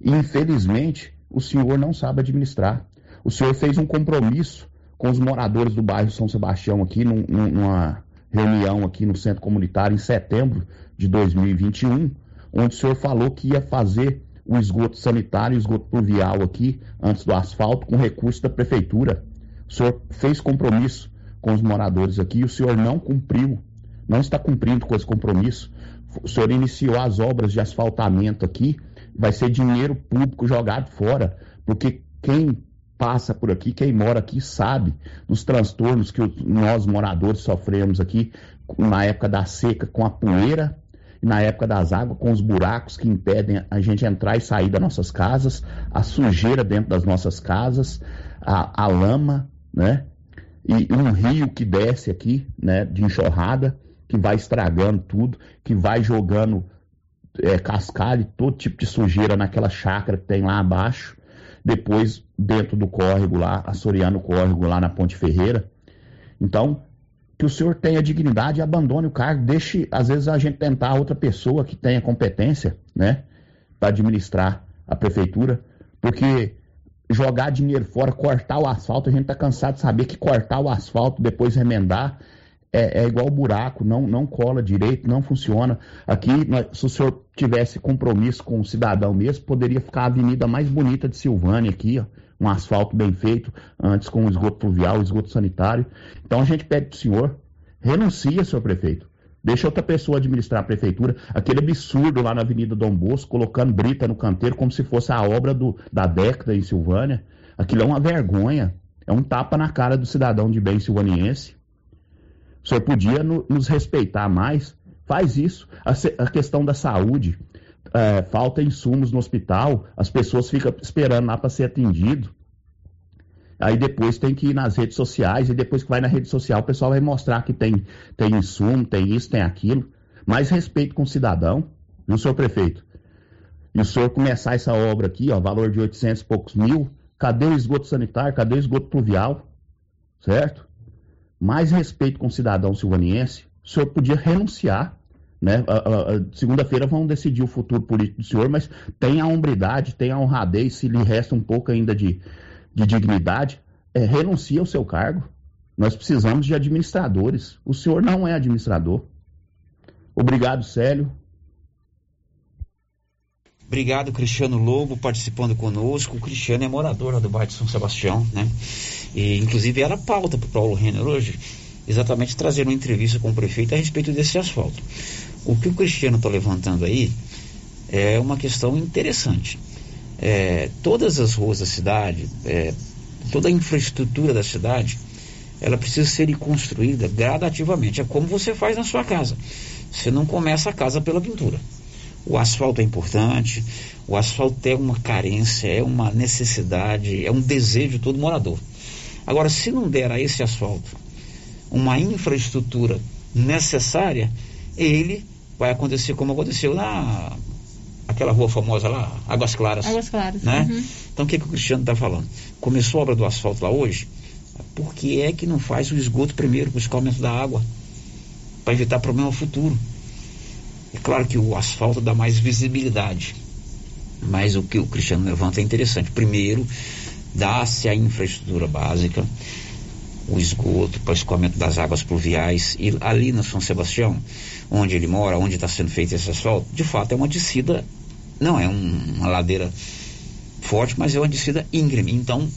E infelizmente o senhor não sabe administrar. O senhor fez um compromisso com os moradores do bairro São Sebastião aqui, num- num- numa reunião aqui no centro comunitário em setembro de 2021, onde o senhor falou que ia fazer o esgoto sanitário, o esgoto pluvial aqui, antes do asfalto, com recurso da prefeitura. O senhor fez compromisso com os moradores aqui e o senhor não cumpriu, não está cumprindo com esse compromisso. O senhor iniciou as obras de asfaltamento aqui, vai ser dinheiro público jogado fora, porque quem passa por aqui, quem mora aqui sabe dos transtornos que nós moradores sofremos aqui na época da seca com a poeira e na época das águas com os buracos que impedem a gente entrar e sair das nossas casas, a sujeira dentro das nossas casas, a, a lama, né? E um rio que desce aqui, né, de enxurrada, que vai estragando tudo, que vai jogando é, cascalho, todo tipo de sujeira naquela chácara que tem lá abaixo. Depois, dentro do córrego lá, assoreando o córrego lá na Ponte Ferreira. Então, que o senhor tenha dignidade e abandone o cargo, deixe, às vezes, a gente tentar outra pessoa que tenha competência, né, para administrar a prefeitura, porque jogar dinheiro fora, cortar o asfalto, a gente está cansado de saber que cortar o asfalto, depois remendar, é, é, igual buraco, não, não cola direito, não funciona. Aqui, se o senhor tivesse compromisso com o cidadão mesmo, poderia ficar a avenida mais bonita de Silvânia aqui, ó, um asfalto bem feito, antes com esgoto pluvial, esgoto sanitário. Então a gente pede para o senhor, renuncia, senhor prefeito. Deixa outra pessoa administrar a prefeitura. Aquele absurdo lá na Avenida Dom Bosco, colocando brita no canteiro como se fosse a obra do, da década em Silvânia. Aquilo é uma vergonha. É um tapa na cara do cidadão de bem silvaniense. Senhor podia no, nos respeitar mais? Faz isso. A, a questão da saúde. É, falta insumos no hospital, as pessoas ficam esperando lá para ser atendido. Aí depois tem que ir nas redes sociais, e depois que vai na rede social, o pessoal vai mostrar que tem, tem insumo, tem isso, tem aquilo. Mais respeito com o cidadão, viu, senhor prefeito? E o senhor começar essa obra aqui, ó, valor de 800 e poucos mil, cadê o esgoto sanitário, cadê o esgoto pluvial? Certo? Mais respeito com o cidadão silvaniense, o senhor podia renunciar. Né? Segunda-feira vão decidir o futuro político do senhor, mas tenha a hombridade, tenha a honradez, se lhe resta um pouco ainda de, de dignidade, é, renuncie ao seu cargo. Nós precisamos de administradores. O senhor não é administrador. Obrigado, Célio. Obrigado, Cristiano Lobo, participando conosco. O Cristiano é morador lá do bairro de São Sebastião, né? E, inclusive, era pauta para o Paulo Renner hoje, exatamente trazer uma entrevista com o prefeito a respeito desse asfalto. O que o Cristiano está levantando aí é uma questão interessante. É, todas as ruas da cidade, é, toda a infraestrutura da cidade, ela precisa ser construída gradativamente. É como você faz na sua casa. Você não começa a casa pela pintura. O asfalto é importante, o asfalto é uma carência, é uma necessidade, é um desejo de todo morador. Agora, se não der a esse asfalto uma infraestrutura necessária, ele vai acontecer como aconteceu na aquela rua famosa lá, Águas Claras. Águas Claras. Né? Uhum. Então o que, que o Cristiano está falando? Começou a obra do asfalto lá hoje, por que é que não faz o esgoto primeiro, com o escoamento da água? Para evitar problema futuro. É claro que o asfalto dá mais visibilidade, mas o que o Cristiano levanta é interessante. Primeiro, dá-se a infraestrutura básica, o esgoto para o escoamento das águas pluviais, e ali na São Sebastião, onde ele mora, onde está sendo feito esse asfalto, de fato é uma descida, não é um, uma ladeira forte, mas é uma descida íngreme. Então,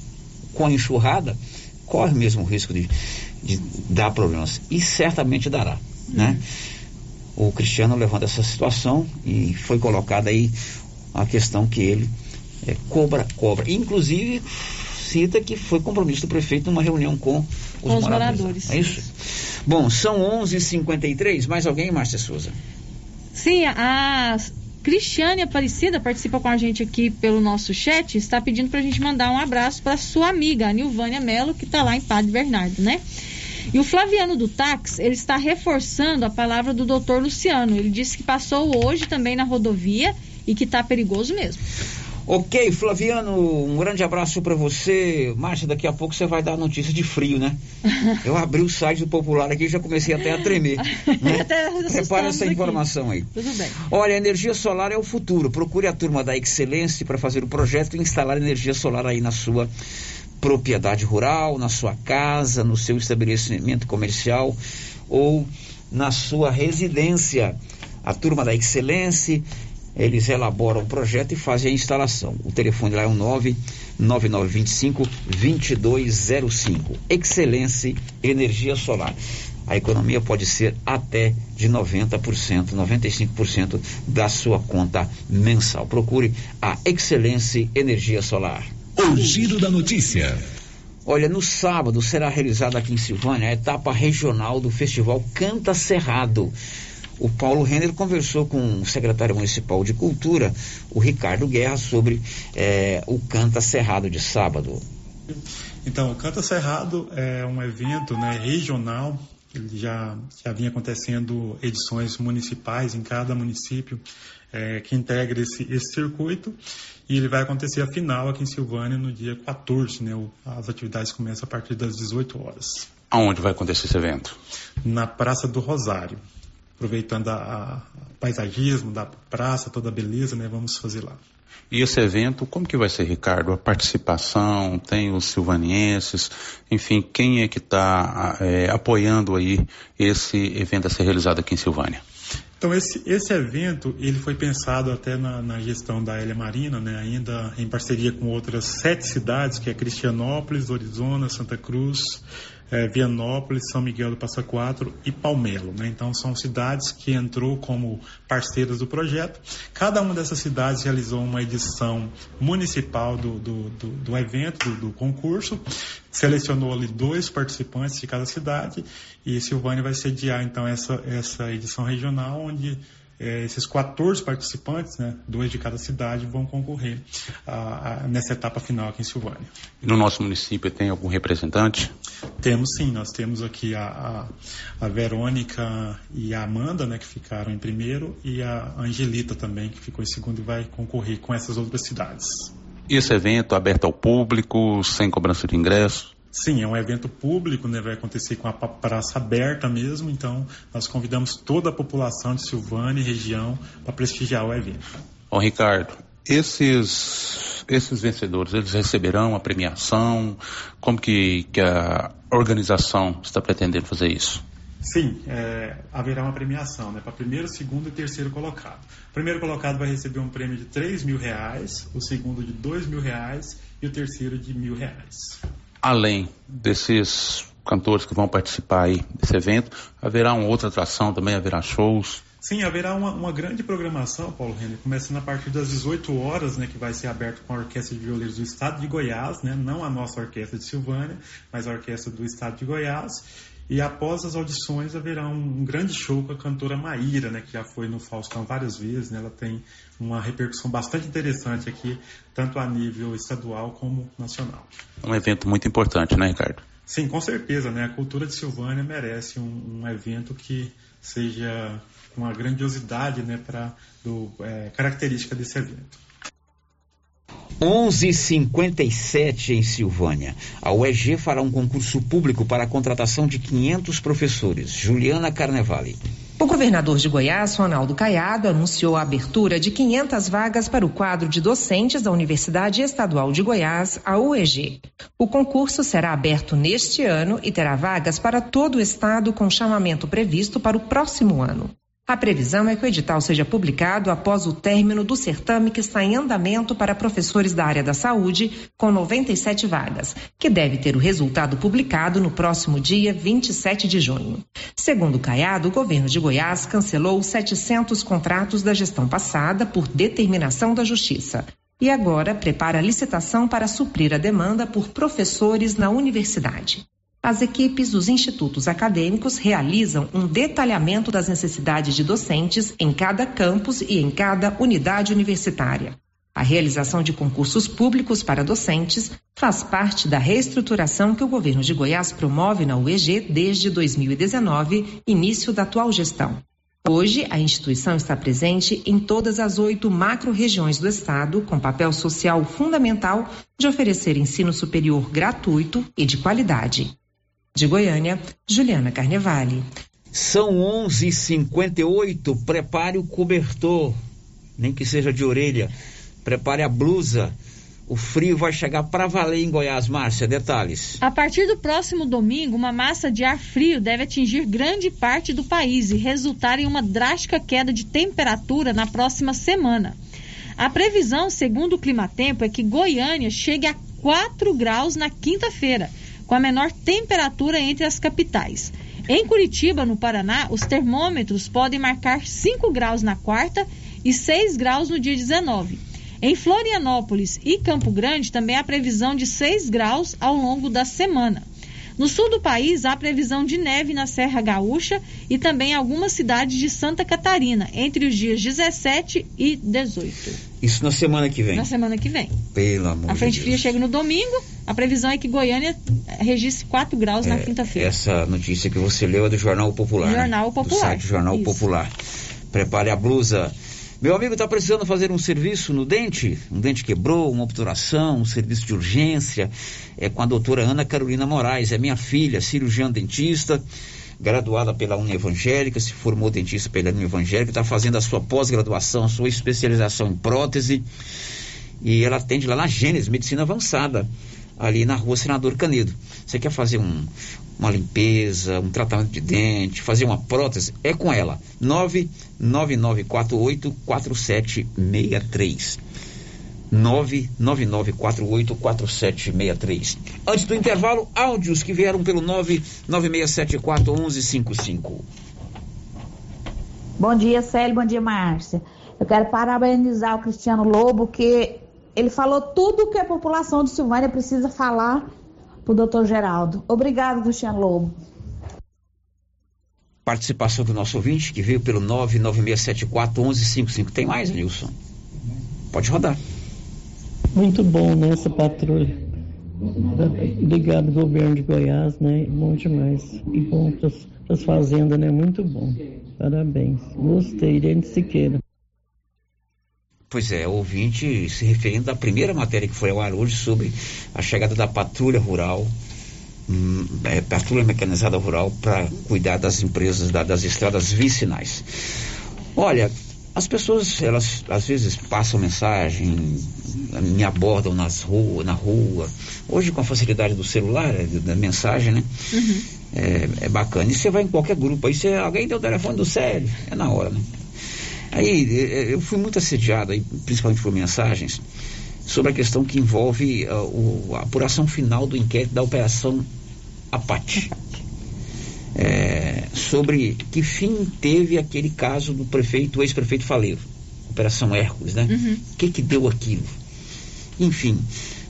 com a enxurrada, corre mesmo o risco de, de dar problemas. E certamente dará, né? o Cristiano levanta essa situação e foi colocada aí a questão que ele é, cobra, cobra. Inclusive, cita que foi compromisso do prefeito numa reunião com os, com os moradores. moradores. É isso? Bom, são 11 h 53 Mais alguém, Márcia Souza? Sim, a Cristiane Aparecida participa com a gente aqui pelo nosso chat. Está pedindo para a gente mandar um abraço para sua amiga, a Nilvânia Melo, que está lá em Padre Bernardo, né? E o Flaviano do Táxi, ele está reforçando a palavra do doutor Luciano. Ele disse que passou hoje também na rodovia e que está perigoso mesmo. Ok, Flaviano, um grande abraço para você. Márcia, daqui a pouco você vai dar notícia de frio, né? Eu abri o site do Popular aqui e já comecei até a tremer. Né? até essa aqui. informação aí. Tudo bem. Olha, energia solar é o futuro. Procure a turma da Excelência para fazer o projeto e instalar energia solar aí na sua propriedade rural, na sua casa, no seu estabelecimento comercial ou na sua residência. A turma da Excelência, eles elaboram o projeto e fazem a instalação. O telefone lá é o 99925 2205. Excelência Energia Solar. A economia pode ser até de 90%, 95% da sua conta mensal. Procure a Excelência Energia Solar. O Giro da Notícia. Olha, no sábado será realizada aqui em Silvânia a etapa regional do Festival Canta Cerrado. O Paulo Renner conversou com o secretário municipal de Cultura, o Ricardo Guerra, sobre eh, o Canta Cerrado de sábado. Então, o Canta Cerrado é um evento né, regional, ele já, já vinha acontecendo edições municipais em cada município é, que integra esse, esse circuito e ele vai acontecer a final aqui em Silvânia no dia 14, né? As atividades começam a partir das 18 horas. Aonde vai acontecer esse evento? Na Praça do Rosário. Aproveitando a, a paisagismo da praça, toda a beleza, né? Vamos fazer lá. E esse evento, como que vai ser, Ricardo? A participação, tem os silvanienses, enfim, quem é que está é, apoiando aí esse evento a ser realizado aqui em Silvânia? Então esse, esse evento ele foi pensado até na, na gestão da Elia Marina, né, ainda em parceria com outras sete cidades, que é Cristianópolis, Orizona, Santa Cruz, é, Vianópolis, São Miguel do Passa Quatro e Palmelo. Né? Então são cidades que entrou como parceiras do projeto. Cada uma dessas cidades realizou uma edição municipal do, do, do, do evento, do, do concurso, selecionou ali dois participantes de cada cidade e Silvânia vai sediar então essa, essa edição regional onde é, esses 14 participantes, né, dois de cada cidade, vão concorrer a, a, nessa etapa final aqui em Silvânia. E no nosso município tem algum representante? Temos sim, nós temos aqui a, a, a Verônica e a Amanda, né, que ficaram em primeiro, e a Angelita também, que ficou em segundo e vai concorrer com essas outras cidades. Esse evento aberto ao público, sem cobrança de ingresso? Sim, é um evento público, né? vai acontecer com a praça aberta mesmo, então nós convidamos toda a população de Silvânia e região para prestigiar o evento. Bom, Ricardo, esses, esses vencedores, eles receberão a premiação? Como que, que a organização está pretendendo fazer isso? Sim, é, haverá uma premiação né, para primeiro, segundo e terceiro colocado. O primeiro colocado vai receber um prêmio de 3 mil reais, o segundo de 2 mil reais e o terceiro de mil reais além desses cantores que vão participar aí desse evento, haverá uma outra atração também, haverá shows? Sim, haverá uma, uma grande programação, Paulo Renner, começando a partir das 18 horas, né, que vai ser aberto com a Orquestra de Violeiros do Estado de Goiás, né, não a nossa orquestra de Silvânia, mas a Orquestra do Estado de Goiás. E após as audições haverá um, um, grande show com a cantora Maíra, né, que já foi no Faustão várias vezes. Né, ela tem uma repercussão bastante interessante aqui, tanto a nível estadual como nacional. Um evento muito importante, né, Ricardo? Sim, com certeza. Né, a cultura de Silvânia merece um, um evento que seja com a grandiosidade né, pra, do, é, característica desse evento. 11:57 em Silvânia. A UEG fará um concurso público para a contratação de 500 professores. Juliana Carnevale. O governador de Goiás, Ronaldo Caiado, anunciou a abertura de 500 vagas para o quadro de docentes da Universidade Estadual de Goiás, a UEG. O concurso será aberto neste ano e terá vagas para todo o estado com chamamento previsto para o próximo ano. A previsão é que o edital seja publicado após o término do certame que está em andamento para professores da área da saúde, com 97 vagas, que deve ter o resultado publicado no próximo dia 27 de junho. Segundo Caiado, o governo de Goiás cancelou 700 contratos da gestão passada por determinação da Justiça e agora prepara a licitação para suprir a demanda por professores na universidade as equipes dos institutos acadêmicos realizam um detalhamento das necessidades de docentes em cada campus e em cada unidade universitária. A realização de concursos públicos para docentes faz parte da reestruturação que o governo de Goiás promove na UEG desde 2019, início da atual gestão. Hoje, a instituição está presente em todas as oito macro-regiões do estado, com papel social fundamental de oferecer ensino superior gratuito e de qualidade. De Goiânia, Juliana Carnevale. São 11:58. Prepare o cobertor, nem que seja de orelha. Prepare a blusa. O frio vai chegar para valer em Goiás, Márcia. Detalhes. A partir do próximo domingo, uma massa de ar frio deve atingir grande parte do país e resultar em uma drástica queda de temperatura na próxima semana. A previsão, segundo o Climatempo, é que Goiânia chegue a 4 graus na quinta-feira com a menor temperatura entre as capitais. Em Curitiba, no Paraná, os termômetros podem marcar 5 graus na quarta e 6 graus no dia 19. Em Florianópolis e Campo Grande também há previsão de 6 graus ao longo da semana. No sul do país, há previsão de neve na Serra Gaúcha e também em algumas cidades de Santa Catarina, entre os dias 17 e 18. Isso na semana que vem. Na semana que vem. Pelo amor A frente de fria Deus. chega no domingo, a previsão é que Goiânia eh, registre 4 graus na É, quinta-feira. Essa notícia que você leu é do Jornal Popular. né? Jornal Popular, Do site Jornal isso. Popular. Prepare a blusa. Meu amigo está precisando fazer um serviço no dente? Um dente quebrou, uma obturação, um serviço de urgência. É com a doutora Ana Carolina Moraes. É minha filha, cirurgiã dentista, graduada pela Uni Evangélica, se formou dentista pela Uni Evangélica, está fazendo a sua pós-graduação, a sua especialização em prótese. E ela atende lá na Gênesis, Medicina Avançada, ali na rua Senador Canedo. Você quer fazer um, uma limpeza, um tratamento de dente, fazer uma prótese? É com ela. 999484763. 999484763. Antes do intervalo, áudios que vieram pelo 996741155. Bom dia, Célio. Bom dia, Márcia. Eu quero parabenizar o Cristiano Lobo, que ele falou tudo o que a população de Silvânia precisa falar para o doutor Geraldo. Obrigado, Cristiano Lobo. Participação do nosso ouvinte, que veio pelo 996741155. Tem mais, Nilson? Pode rodar. Muito bom, né, essa patrulha. Obrigado, governo de Goiás, né? Bom demais. E bom para as fazendas, né? Muito bom. Parabéns. Gostei, Irene Siqueira. Pois é, ouvinte se referindo à primeira matéria que foi ao ar hoje sobre a chegada da patrulha rural, hum, é, patrulha mecanizada rural, para cuidar das empresas, da- das estradas vicinais. Olha, as pessoas, elas às vezes passam mensagem, me abordam nas rua, na rua. Hoje, com a facilidade do celular, é, da mensagem, né? É, é bacana. E você vai em qualquer grupo, aí você, alguém tem o telefone do Célio, é na hora, né? Aí eh, eu fui muito assediado, aí, principalmente por mensagens, sobre a questão que envolve ah, o- a apuração final do inquérito da Operação Apate. É, sobre que fim teve aquele caso do prefeito, ex-prefeito Faleiro, Operação Hércules, né? O que que deu aquilo? Enfim,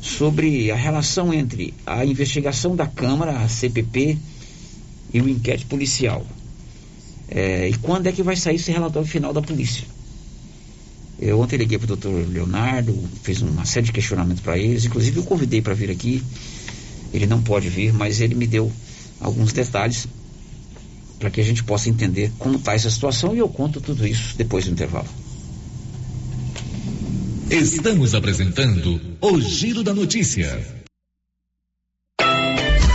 sobre a relação entre a investigação da Câmara, a CPP, e o inquérito policial. É, e quando é que vai sair esse relatório final da polícia? Eu ontem liguei para o doutor Leonardo, fiz uma série de questionamentos para eles, inclusive eu convidei para vir aqui. Ele não pode vir, mas ele me deu alguns detalhes para que a gente possa entender como está essa situação e eu conto tudo isso depois do intervalo. Estamos apresentando o Giro da Notícia.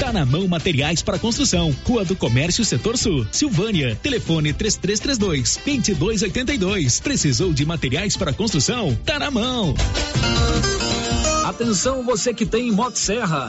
Tá na mão materiais para construção. Rua do Comércio, Setor Sul. Silvânia. Telefone 3332 2282. Precisou de materiais para construção? Tá na mão. Atenção você que tem Motosserra.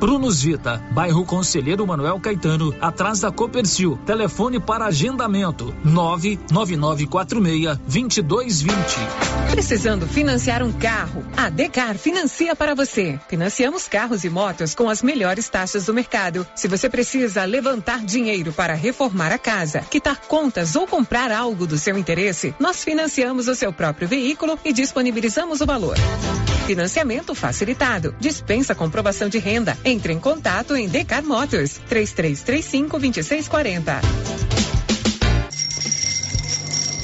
Prunus Vita, bairro Conselheiro Manuel Caetano, atrás da Copercil. Telefone para agendamento: 99946-2220. Precisando financiar um carro? A Decar financia para você. Financiamos carros e motos com as melhores taxas do mercado. Se você precisa levantar dinheiro para reformar a casa, quitar contas ou comprar algo do seu interesse, nós financiamos o seu próprio veículo e disponibilizamos o valor. Financiamento facilitado. Dispensa comprovação de renda. Entre em contato em Decar Motors 3335 2640.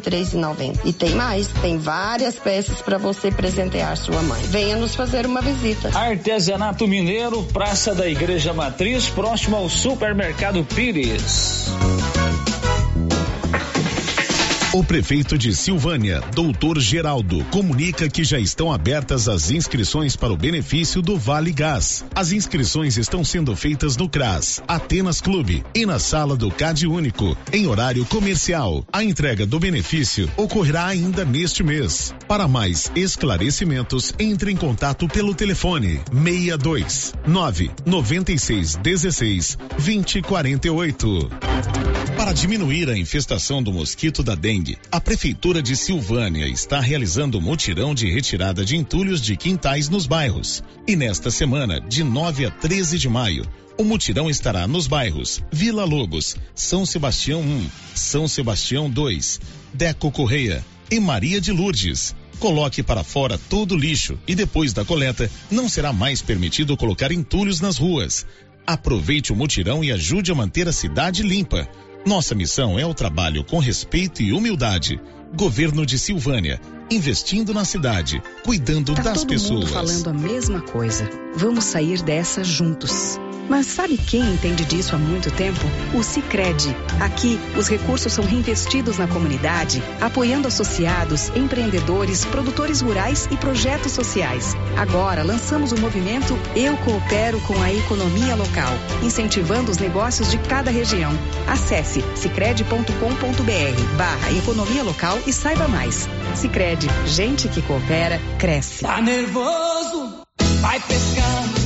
63,90. E tem mais, tem várias peças para você presentear sua mãe. Venha nos fazer uma visita. Artesanato Mineiro, Praça da Igreja Matriz, próximo ao Supermercado Pires. O prefeito de Silvânia, doutor Geraldo, comunica que já estão abertas as inscrições para o benefício do Vale Gás. As inscrições estão sendo feitas no CRAS, Atenas Clube e na sala do CAD Único, em horário comercial. A entrega do benefício ocorrerá ainda neste mês. Para mais esclarecimentos, entre em contato pelo telefone 62 9 96 16 20 48. Para diminuir a infestação do mosquito da dengue, a Prefeitura de Silvânia está realizando mutirão de retirada de entulhos de quintais nos bairros. E nesta semana, de 9 a 13 de maio, o mutirão estará nos bairros Vila Lobos, São Sebastião 1, São Sebastião 2, Deco Correia e Maria de Lourdes. Coloque para fora todo o lixo e depois da coleta não será mais permitido colocar entulhos nas ruas. Aproveite o mutirão e ajude a manter a cidade limpa. Nossa missão é o trabalho com respeito e humildade. Governo de Silvânia, investindo na cidade, cuidando tá das todo pessoas. Mundo falando a mesma coisa. Vamos sair dessa juntos. Mas sabe quem entende disso há muito tempo? O Sicredi. Aqui, os recursos são reinvestidos na comunidade, apoiando associados, empreendedores, produtores rurais e projetos sociais. Agora, lançamos o movimento Eu Coopero com a Economia Local, incentivando os negócios de cada região. Acesse sicredi.com.br barra economia local e saiba mais. Sicredi, gente que coopera, cresce. Tá nervoso? Vai pescar.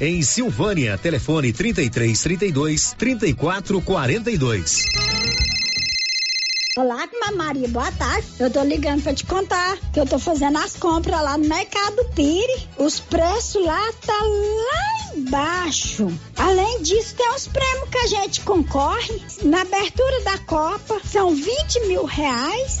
em Silvânia. Telefone 33 32 34 42. Olá, Maria, boa tarde. Eu tô ligando pra te contar que eu tô fazendo as compras lá no Mercado Pire. Os preços lá tá lá embaixo. Além disso, tem os prêmios que a gente concorre. Na abertura da Copa, são 20 mil reais.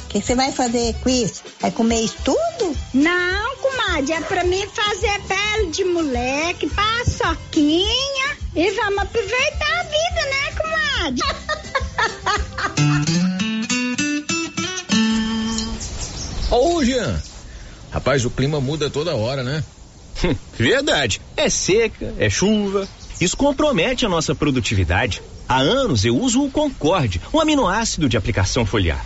O que você vai fazer com isso? Vai comer isso tudo? Não, comadre, é pra mim fazer pele de moleque, paçoquinha e vamos aproveitar a vida, né, comadre? Ô, Jean. Rapaz, o clima muda toda hora, né? Hum, verdade. É seca, é chuva. Isso compromete a nossa produtividade. Há anos eu uso o Concorde, um aminoácido de aplicação foliar.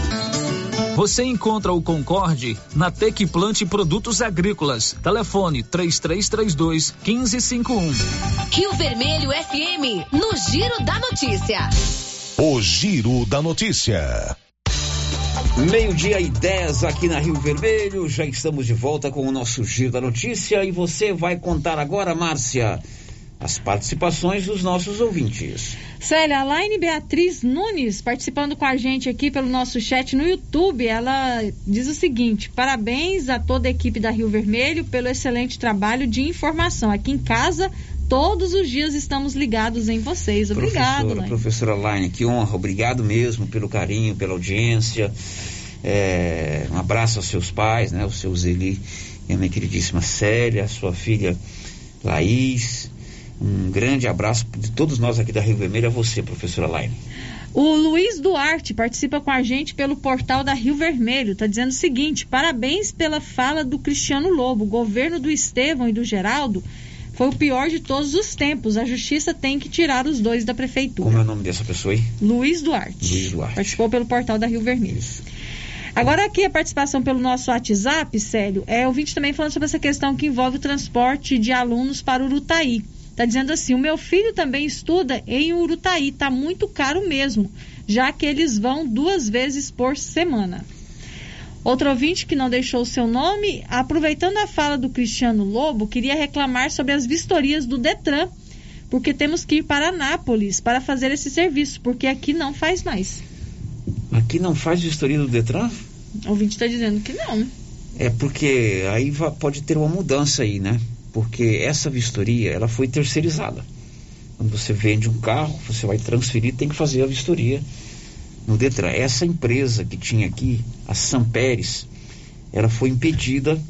Você encontra o Concorde na Tec Plante Produtos Agrícolas. Telefone 3332 1551. Rio Vermelho FM, no Giro da Notícia. O Giro da Notícia. Meio-dia e 10 aqui na Rio Vermelho. Já estamos de volta com o nosso Giro da Notícia e você vai contar agora, Márcia as participações dos nossos ouvintes. Célia, a Laine Beatriz Nunes, participando com a gente aqui pelo nosso chat no YouTube, ela diz o seguinte: parabéns a toda a equipe da Rio Vermelho pelo excelente trabalho de informação. Aqui em casa, todos os dias estamos ligados em vocês. Obrigado, professora, Professora Laine, que honra. Obrigado mesmo pelo carinho, pela audiência. É, um abraço aos seus pais, né? O seu Zeli e a minha queridíssima Célia, a sua filha Laís um grande abraço de todos nós aqui da Rio Vermelho a você, professora Laine. O Luiz Duarte participa com a gente pelo portal da Rio Vermelho. Está dizendo o seguinte: parabéns pela fala do Cristiano Lobo. O governo do Estevão e do Geraldo foi o pior de todos os tempos. A justiça tem que tirar os dois da prefeitura. Como é o nome dessa pessoa aí? Luiz Duarte. Luiz Duarte. Participou pelo portal da Rio Vermelho. Isso. Agora aqui a participação pelo nosso WhatsApp, Célio, é ouvinte também falando sobre essa questão que envolve o transporte de alunos para Urutaí. Está dizendo assim: o meu filho também estuda em Urutaí, está muito caro mesmo, já que eles vão duas vezes por semana. Outro ouvinte que não deixou o seu nome, aproveitando a fala do Cristiano Lobo, queria reclamar sobre as vistorias do Detran, porque temos que ir para Anápolis para fazer esse serviço, porque aqui não faz mais. Aqui não faz vistoria do Detran? O ouvinte está dizendo que não. É porque aí pode ter uma mudança aí, né? Porque essa vistoria ela foi terceirizada. Quando você vende um carro, você vai transferir, tem que fazer a vistoria no Detran. Essa empresa que tinha aqui, a Samperes, ela foi impedida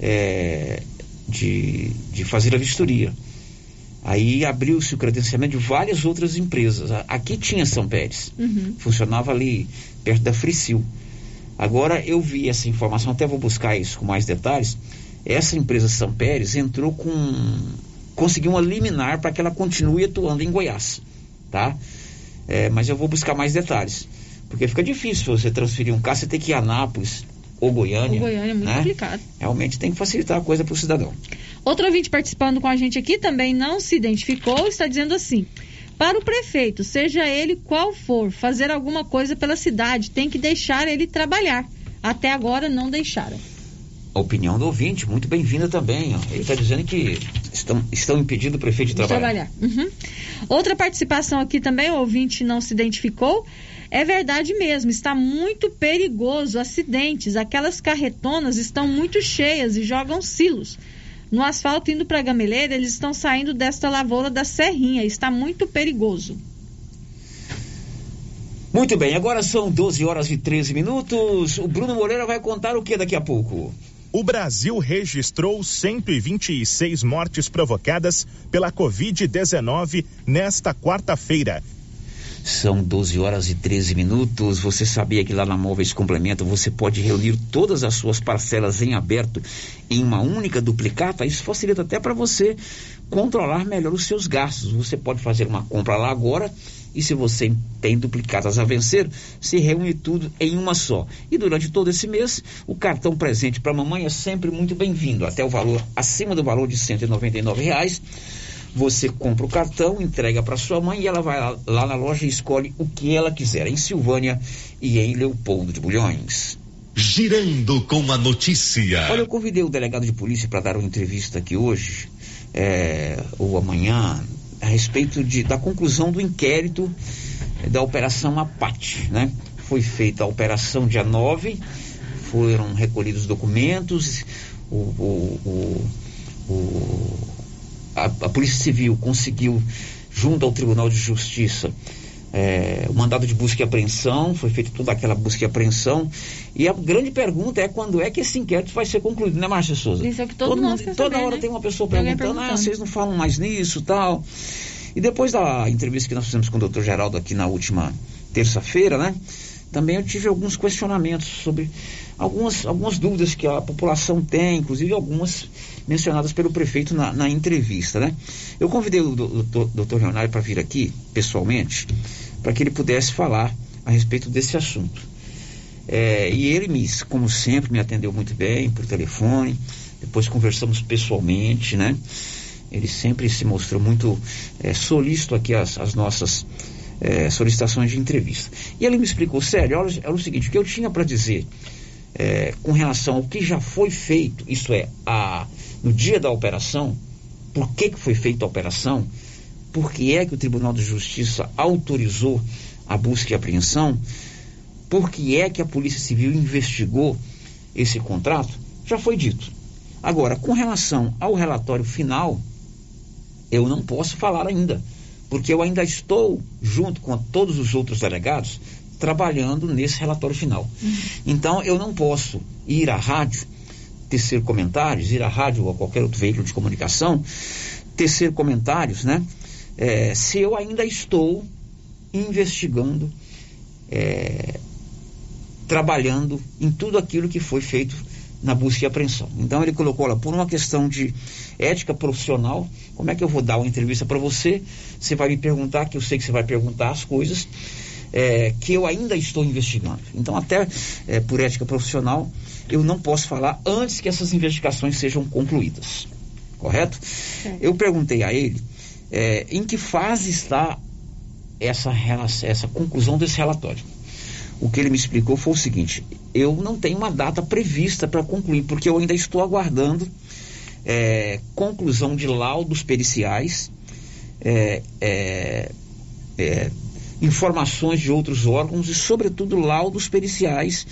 é, de, de fazer a vistoria. Aí abriu-se o credenciamento de várias outras empresas. Aqui tinha São Pérez, uhum. funcionava ali perto da Fricil. Agora eu vi essa informação, até vou buscar isso com mais detalhes essa empresa São Pérez entrou com. conseguiu uma liminar para que ela continue atuando em Goiás. Tá? É, mas eu vou buscar mais detalhes. Porque fica difícil você transferir um carro, você tem que ir a Anápolis ou Goiânia. O Goiânia é muito né? complicado. Realmente tem que facilitar a coisa para o cidadão. Outro ouvinte participando com a gente aqui também não se identificou, está dizendo assim. Para o prefeito, seja ele qual for, fazer alguma coisa pela cidade, tem que deixar ele trabalhar. Até agora não deixaram a opinião do ouvinte, muito bem-vinda também. Ó. Ele está dizendo que estão, estão impedindo o prefeito de, de trabalhar. trabalhar. Uhum. Outra participação aqui também, o ouvinte não se identificou. É verdade mesmo, está muito perigoso. Acidentes, aquelas carretonas estão muito cheias e jogam silos. No asfalto indo para a Gameleira, eles estão saindo desta lavoura da Serrinha. Está muito perigoso. Muito bem, agora são 12 horas e 13 minutos. O Bruno Moreira vai contar o que daqui a pouco? O Brasil registrou 126 mortes provocadas pela Covid-19 nesta quarta-feira. São 12 horas e 13 minutos. Você sabia que lá na Móveis Complemento você pode reunir todas as suas parcelas em aberto em uma única duplicata? Isso facilita até para você controlar melhor os seus gastos. Você pode fazer uma compra lá agora e se você tem duplicatas a vencer, se reúne tudo em uma só. E durante todo esse mês, o cartão presente para a mamãe é sempre muito bem-vindo, até o valor acima do valor de 199 reais. Você compra o cartão, entrega para sua mãe e ela vai lá, lá na loja e escolhe o que ela quiser, em Silvânia e em Leopoldo de Bulhões. Girando com a notícia. Olha, eu convidei o delegado de polícia para dar uma entrevista aqui hoje, é, ou amanhã, a respeito de, da conclusão do inquérito da Operação Apate, né? Foi feita a operação dia 9, foram recolhidos documentos, o, o, o a, a, Polícia Civil conseguiu, junto ao Tribunal de Justiça, é, o mandado de busca e apreensão, foi feita toda aquela busca e apreensão. E a grande pergunta é quando é que esse inquérito vai ser concluído, né, Márcia Souza? Isso é que todo, todo mundo Toda saber, hora né? tem uma pessoa alguém perguntando, ah, perguntando. vocês não falam mais nisso tal. E depois da entrevista que nós fizemos com o doutor Geraldo aqui na última terça-feira, né? Também eu tive alguns questionamentos sobre algumas, algumas dúvidas que a população tem, inclusive algumas mencionadas pelo prefeito na, na entrevista, né? Eu convidei o doutor, Leonardo para vir aqui, pessoalmente, para que ele pudesse falar a respeito desse assunto. É, e ele, me, como sempre, me atendeu muito bem por telefone, depois conversamos pessoalmente, né? Ele sempre se mostrou muito é, solícito aqui às, nossas é, solicitações de entrevista. E ele me explicou, sério, olha, era o seguinte, o que eu tinha para dizer é, com relação ao que já foi feito, isso é, a, no dia da operação, por que, que foi feita a operação, por que é que o Tribunal de Justiça autorizou a busca e apreensão, por que é que a Polícia Civil investigou esse contrato, já foi dito. Agora, com relação ao relatório final, eu não posso falar ainda, porque eu ainda estou, junto com todos os outros delegados, trabalhando nesse relatório final. Uhum. Então, eu não posso ir à rádio, tecer comentários, ir à rádio ou a qualquer outro veículo de comunicação, tecer comentários, né? É, se eu ainda estou investigando, é, trabalhando em tudo aquilo que foi feito na busca e apreensão. Então ele colocou lá, por uma questão de ética profissional, como é que eu vou dar uma entrevista para você? Você vai me perguntar, que eu sei que você vai perguntar as coisas é, que eu ainda estou investigando. Então, até é, por ética profissional, eu não posso falar antes que essas investigações sejam concluídas. Correto? Eu perguntei a ele é, em que fase está essa, essa conclusão desse relatório. O que ele me explicou foi o seguinte: eu não tenho uma data prevista para concluir, porque eu ainda estou aguardando é, conclusão de laudos periciais, é, é, é, informações de outros órgãos e, sobretudo, laudos periciais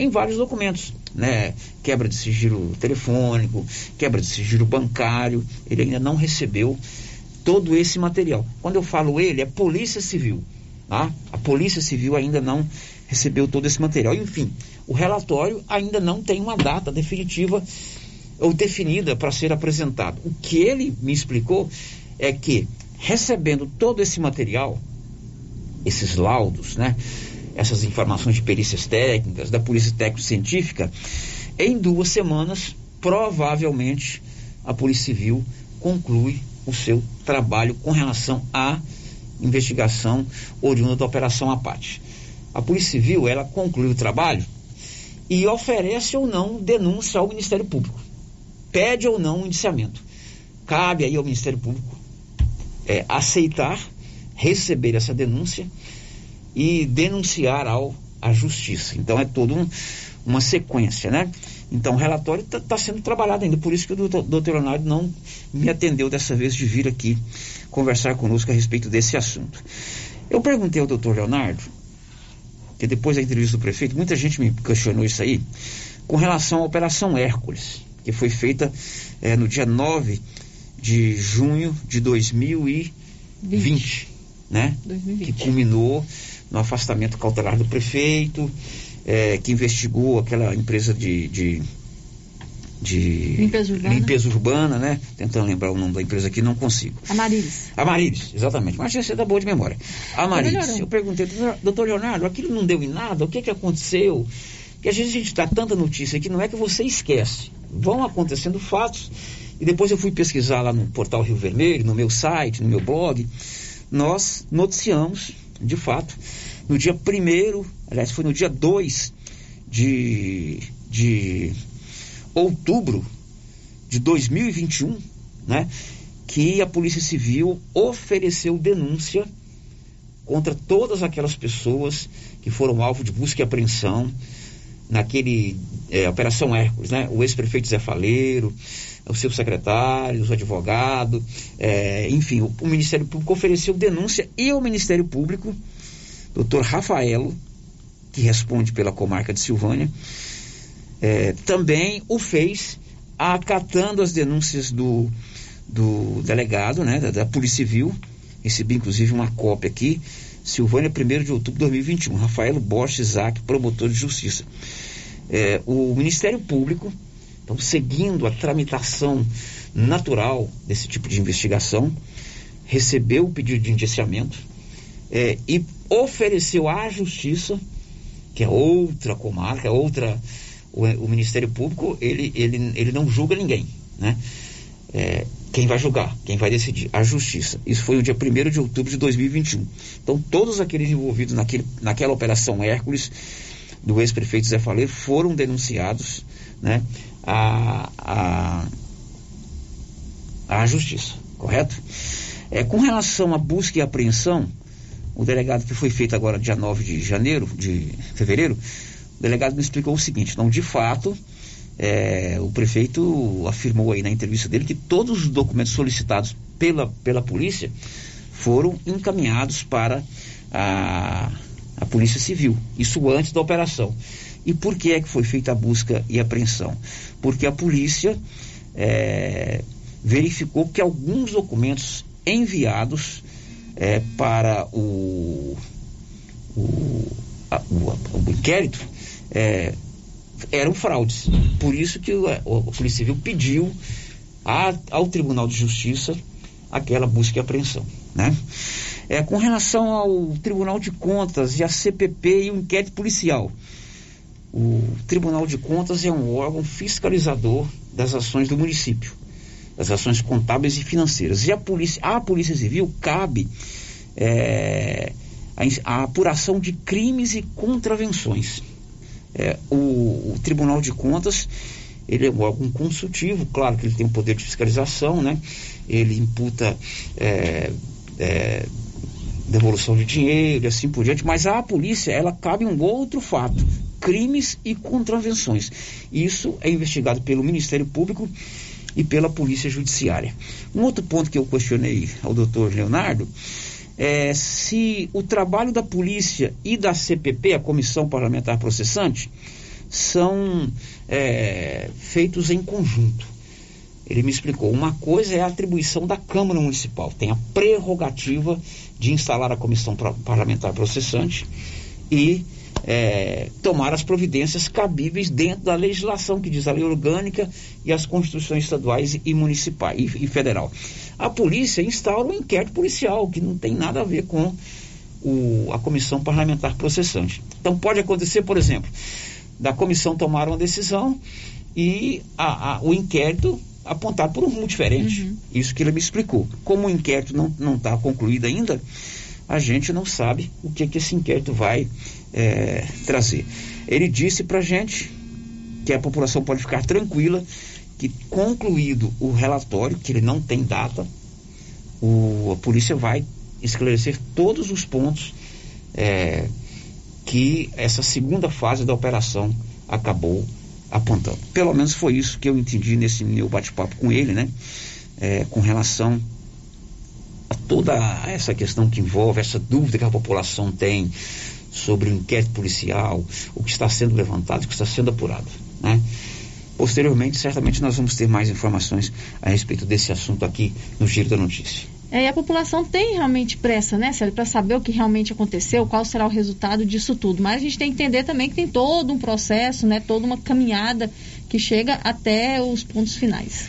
em vários documentos, né? Quebra de sigilo telefônico, quebra de sigilo bancário. Ele ainda não recebeu todo esse material. Quando eu falo ele, é Polícia Civil. Tá? A Polícia Civil ainda não recebeu todo esse material. Enfim, o relatório ainda não tem uma data definitiva ou definida para ser apresentado. O que ele me explicou é que, recebendo todo esse material, esses laudos, né, essas informações de perícias técnicas, da Polícia Técnico-Científica, em duas semanas, provavelmente, a Polícia Civil conclui o seu trabalho com relação à investigação oriunda da Operação Apate. A Polícia Civil, ela conclui o trabalho e oferece ou não denúncia ao Ministério Público. Pede ou não um indiciamento. Cabe aí ao Ministério Público é, aceitar, receber essa denúncia e denunciar ao à Justiça. Então é toda um, uma sequência, né? Então o relatório está tá sendo trabalhado ainda, por isso que o doutor, Leonardo não me atendeu dessa vez de vir aqui conversar conosco a respeito desse assunto. Eu perguntei ao doutor Leonardo, que depois da entrevista do prefeito, muita gente me questionou isso aí, com relação à Operação Hércules, que foi feita é, no dia 9 de junho de 2020, 20. né? 2020. Que culminou no afastamento cautelar do prefeito, é, que investigou aquela empresa de, de de limpeza urbana. limpeza urbana, né? Tentando lembrar o nome da empresa aqui, não consigo. Amarilis. Amarilis, exatamente. Mas você da boa de memória. Amarilis, eu perguntei, doutor- doutor Leonardo, aquilo não deu em nada? O que que aconteceu? Porque às vezes a gente dá tanta notícia que não é que você esquece. Vão acontecendo fatos. E depois eu fui pesquisar lá no portal Rio Vermelho, no meu site, no meu blog. Nós noticiamos, de fato, no dia primeiro, aliás, foi no dia 2 de, de outubro de 2021, né? Que a Polícia Civil ofereceu denúncia contra todas aquelas pessoas que foram alvo de busca e apreensão naquele é, Operação Hércules, né? O ex-prefeito Zé Faleiro, os seus secretários, o advogado, é, enfim, o, o Ministério Público ofereceu denúncia e o Ministério Público, doutor Rafaelo, que responde pela comarca de Silvânia, é, também o fez acatando as denúncias do, do delegado, né, da, da Polícia Civil. Recebi inclusive uma cópia aqui. Silvânia, 1 de outubro de 2021. Rafaelo Bosch Isaac, promotor de justiça. É, o Ministério Público, então, seguindo a tramitação natural desse tipo de investigação, recebeu o pedido de indiciamento é, e ofereceu à Justiça, que é outra comarca, outra o, o Ministério Público ele, ele, ele não julga ninguém, né? É, quem vai julgar, quem vai decidir? A Justiça. Isso foi no dia 1 de outubro de 2021. Então, todos aqueles envolvidos naquele, naquela operação Hércules do ex-prefeito Zé Faleiro foram denunciados né, à, à, Justiça, correto? É, com relação à busca e apreensão, o delegado que foi feito agora dia 9 de janeiro, de fevereiro, o delegado me explicou o seguinte, não, de fato, é, o prefeito afirmou aí na entrevista dele que todos os documentos solicitados pela, pela polícia foram encaminhados para a, a Polícia Civil, isso antes da operação. E por que é que foi feita a busca e apreensão? Porque a polícia é, verificou que alguns documentos enviados é, para o, o, a- o- o inquérito é, eram fraudes. Por isso que o, a Polícia Civil pediu a- ao Tribunal de Justiça aquela busca e apreensão. Né? É, com relação ao Tribunal de Contas e a CPP e o inquérito policial, o Tribunal de Contas é um órgão fiscalizador das ações do município, das ações contábeis e financeiras. E a Polícia, à Polícia Civil cabe é, a, a apuração de crimes e contravenções. É, o, o Tribunal de Contas ele é um órgão consultivo, claro que ele tem o poder de fiscalização, né? Ele imputa é, é, devolução de dinheiro e assim por diante, mas à polícia ela cabe um outro fato, crimes e contravenções. Isso é investigado pelo Ministério Público e pela Polícia Judiciária. Um outro ponto que eu questionei ao doutor Leonardo é se o trabalho da polícia e da CPP, a Comissão Parlamentar Processante, são é, feitos em conjunto. Ele me explicou. Uma coisa é a atribuição da Câmara Municipal, tem a prerrogativa de instalar a Comissão Parlamentar Processante e é, tomar as providências cabíveis dentro da legislação que diz a lei orgânica e as constituições estaduais e municipais e, e federal. A polícia instaura um inquérito policial que não tem nada a ver com o- a comissão parlamentar processante. Então pode acontecer, por exemplo, da comissão tomar uma decisão e a- a- o inquérito apontar por um rumo diferente. Isso que ele me explicou. Como o inquérito não está concluído ainda, a gente não sabe o que, que esse inquérito vai eh, trazer. Ele disse para gente que a população pode ficar tranquila que concluído o relatório, que ele não tem data, o- a polícia vai esclarecer todos os pontos eh, que essa segunda fase da operação acabou apontando. Pelo menos foi isso que eu entendi nesse meu bate-papo com ele, né? É, com relação a toda essa questão que envolve essa dúvida que a população tem sobre o inquérito policial, o que está sendo levantado, o que está sendo apurado, né? Posteriormente, certamente nós vamos ter mais informações a respeito desse assunto aqui no Giro da Notícia. É, e a população tem realmente pressa, né, Célio, para saber o que realmente aconteceu, qual será o resultado disso tudo. Mas a gente tem que entender também que tem todo um processo, né, toda uma caminhada que chega até os pontos finais.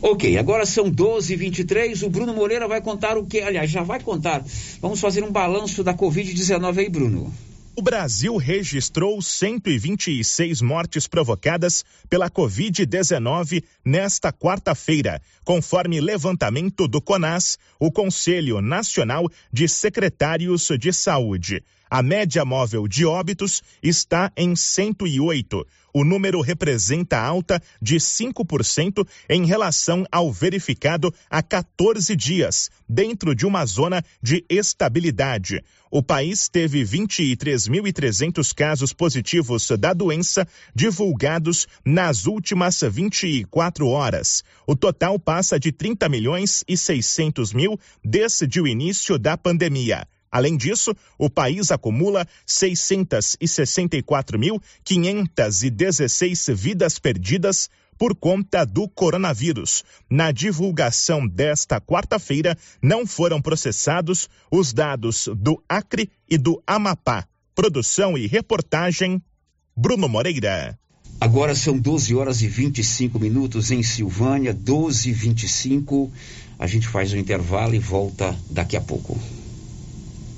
Ok, agora são 12h23. O Bruno Moreira vai contar o que? Aliás, já vai contar. Vamos fazer um balanço da Covid-19 aí, Bruno. O Brasil registrou 126 mortes provocadas pela Covid-19 nesta quarta-feira, conforme levantamento do CONAS, o Conselho Nacional de Secretários de Saúde. A média móvel de óbitos está em 108. O número representa alta de 5% em relação ao verificado há 14 dias, dentro de uma zona de estabilidade. O país teve 23.300 casos positivos da doença divulgados nas últimas 24 horas. O total passa de 30 milhões e 600 mil desde o início da pandemia. Além disso, o país acumula 664.516 vidas perdidas por conta do coronavírus. Na divulgação desta quarta-feira, não foram processados os dados do Acre e do Amapá. Produção e reportagem, Bruno Moreira. Agora são 12 horas e 25 minutos em Silvânia, 12 e 25. A gente faz o um intervalo e volta daqui a pouco.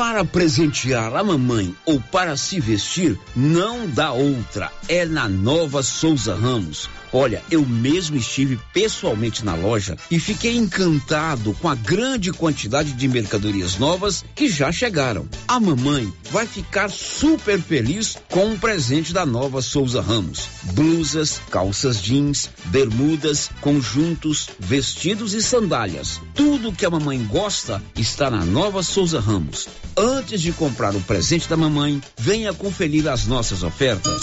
Para presentear a mamãe ou para se vestir, não dá outra. É na Nova Souza Ramos. Olha, eu mesmo estive pessoalmente na loja e fiquei encantado com a grande quantidade de mercadorias novas que já chegaram. A mamãe vai ficar super feliz com o presente da Nova Souza Ramos: blusas, calças jeans, bermudas, conjuntos, vestidos e sandálias. Tudo que a mamãe gosta está na Nova Souza Ramos. Antes de comprar o presente da mamãe, venha conferir as nossas ofertas.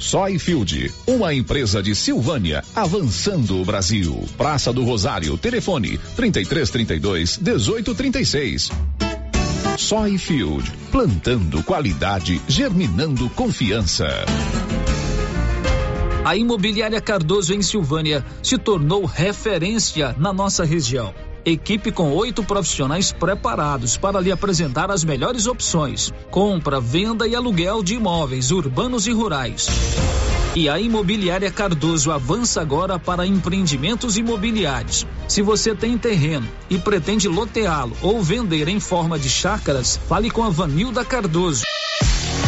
Soyfield, uma empresa de Silvânia, avançando o Brasil. Praça do Rosário, telefone 3332 1836. Soyfield, plantando qualidade, germinando confiança. A Imobiliária Cardoso em Silvânia se tornou referência na nossa região. Equipe com oito profissionais preparados para lhe apresentar as melhores opções: compra, venda e aluguel de imóveis urbanos e rurais. E a Imobiliária Cardoso avança agora para empreendimentos imobiliários. Se você tem terreno e pretende loteá-lo ou vender em forma de chácaras, fale com a Vanilda Cardoso.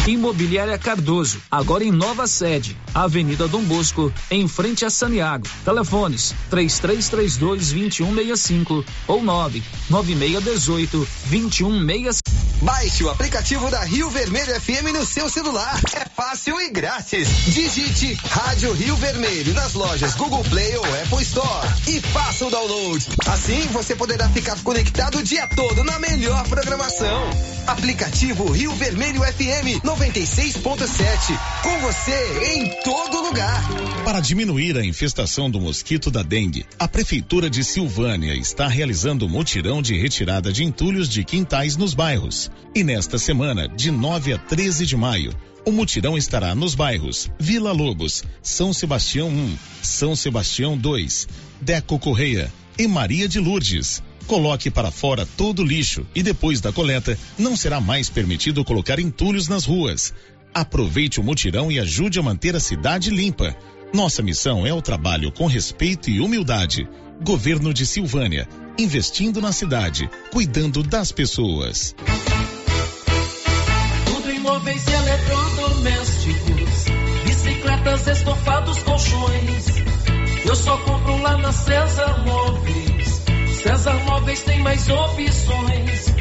Imobiliária Cardoso, agora em nova sede, Avenida Dom Bosco, em frente a Saniago. Telefones 3332 2165 ou 99618 2165. Baixe o aplicativo da Rio Vermelho FM no seu celular. É fácil e grátis. Digite Rádio Rio Vermelho nas lojas Google Play ou Apple Store e faça o download. Assim você poderá ficar conectado o dia todo na melhor programação. Aplicativo Rio Vermelho FM 96.7. Com você em todo lugar. Para diminuir a infestação do mosquito da dengue, a Prefeitura de Silvânia está realizando mutirão de retirada de entulhos de quintais nos bairros. E nesta semana, de 9 a 13 de maio, o mutirão estará nos bairros Vila Lobos, São Sebastião 1, São Sebastião 2, Deco Correia e Maria de Lourdes. Coloque para fora todo o lixo e depois da coleta não será mais permitido colocar entulhos nas ruas. Aproveite o mutirão e ajude a manter a cidade limpa. Nossa missão é o trabalho com respeito e humildade. Governo de Silvânia, investindo na cidade, cuidando das pessoas. Móveis e eletrodomésticos, bicicletas, estofados, colchões. Eu só compro lá na César Móveis. César Móveis tem mais opções.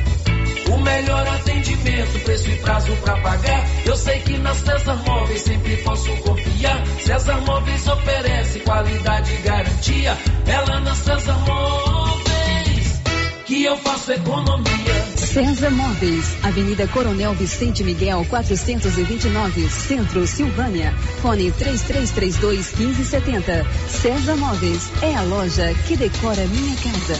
O melhor atendimento, preço e prazo pra pagar. Eu sei que na César Móveis sempre posso confiar. César Móveis garantia. É lá na César Móveis que eu faço economia. César Móveis, Avenida Coronel Vicente Miguel, 429, Centro, Silvânia. Fone 3332 1570. César Móveis é a loja que decora minha casa.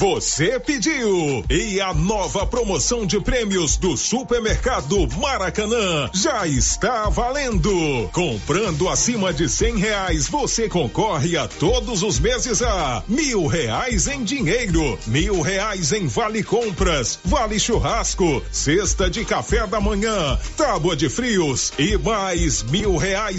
Você pediu! E a nova promoção de prêmios do Supermercado Maracanã já está valendo! Comprando acima de cem reais, você concorre a todos os meses a mil reais em dinheiro, mil reais em vale compras, vale churrasco, cesta de café da manhã, tábua de frios e mais mil reais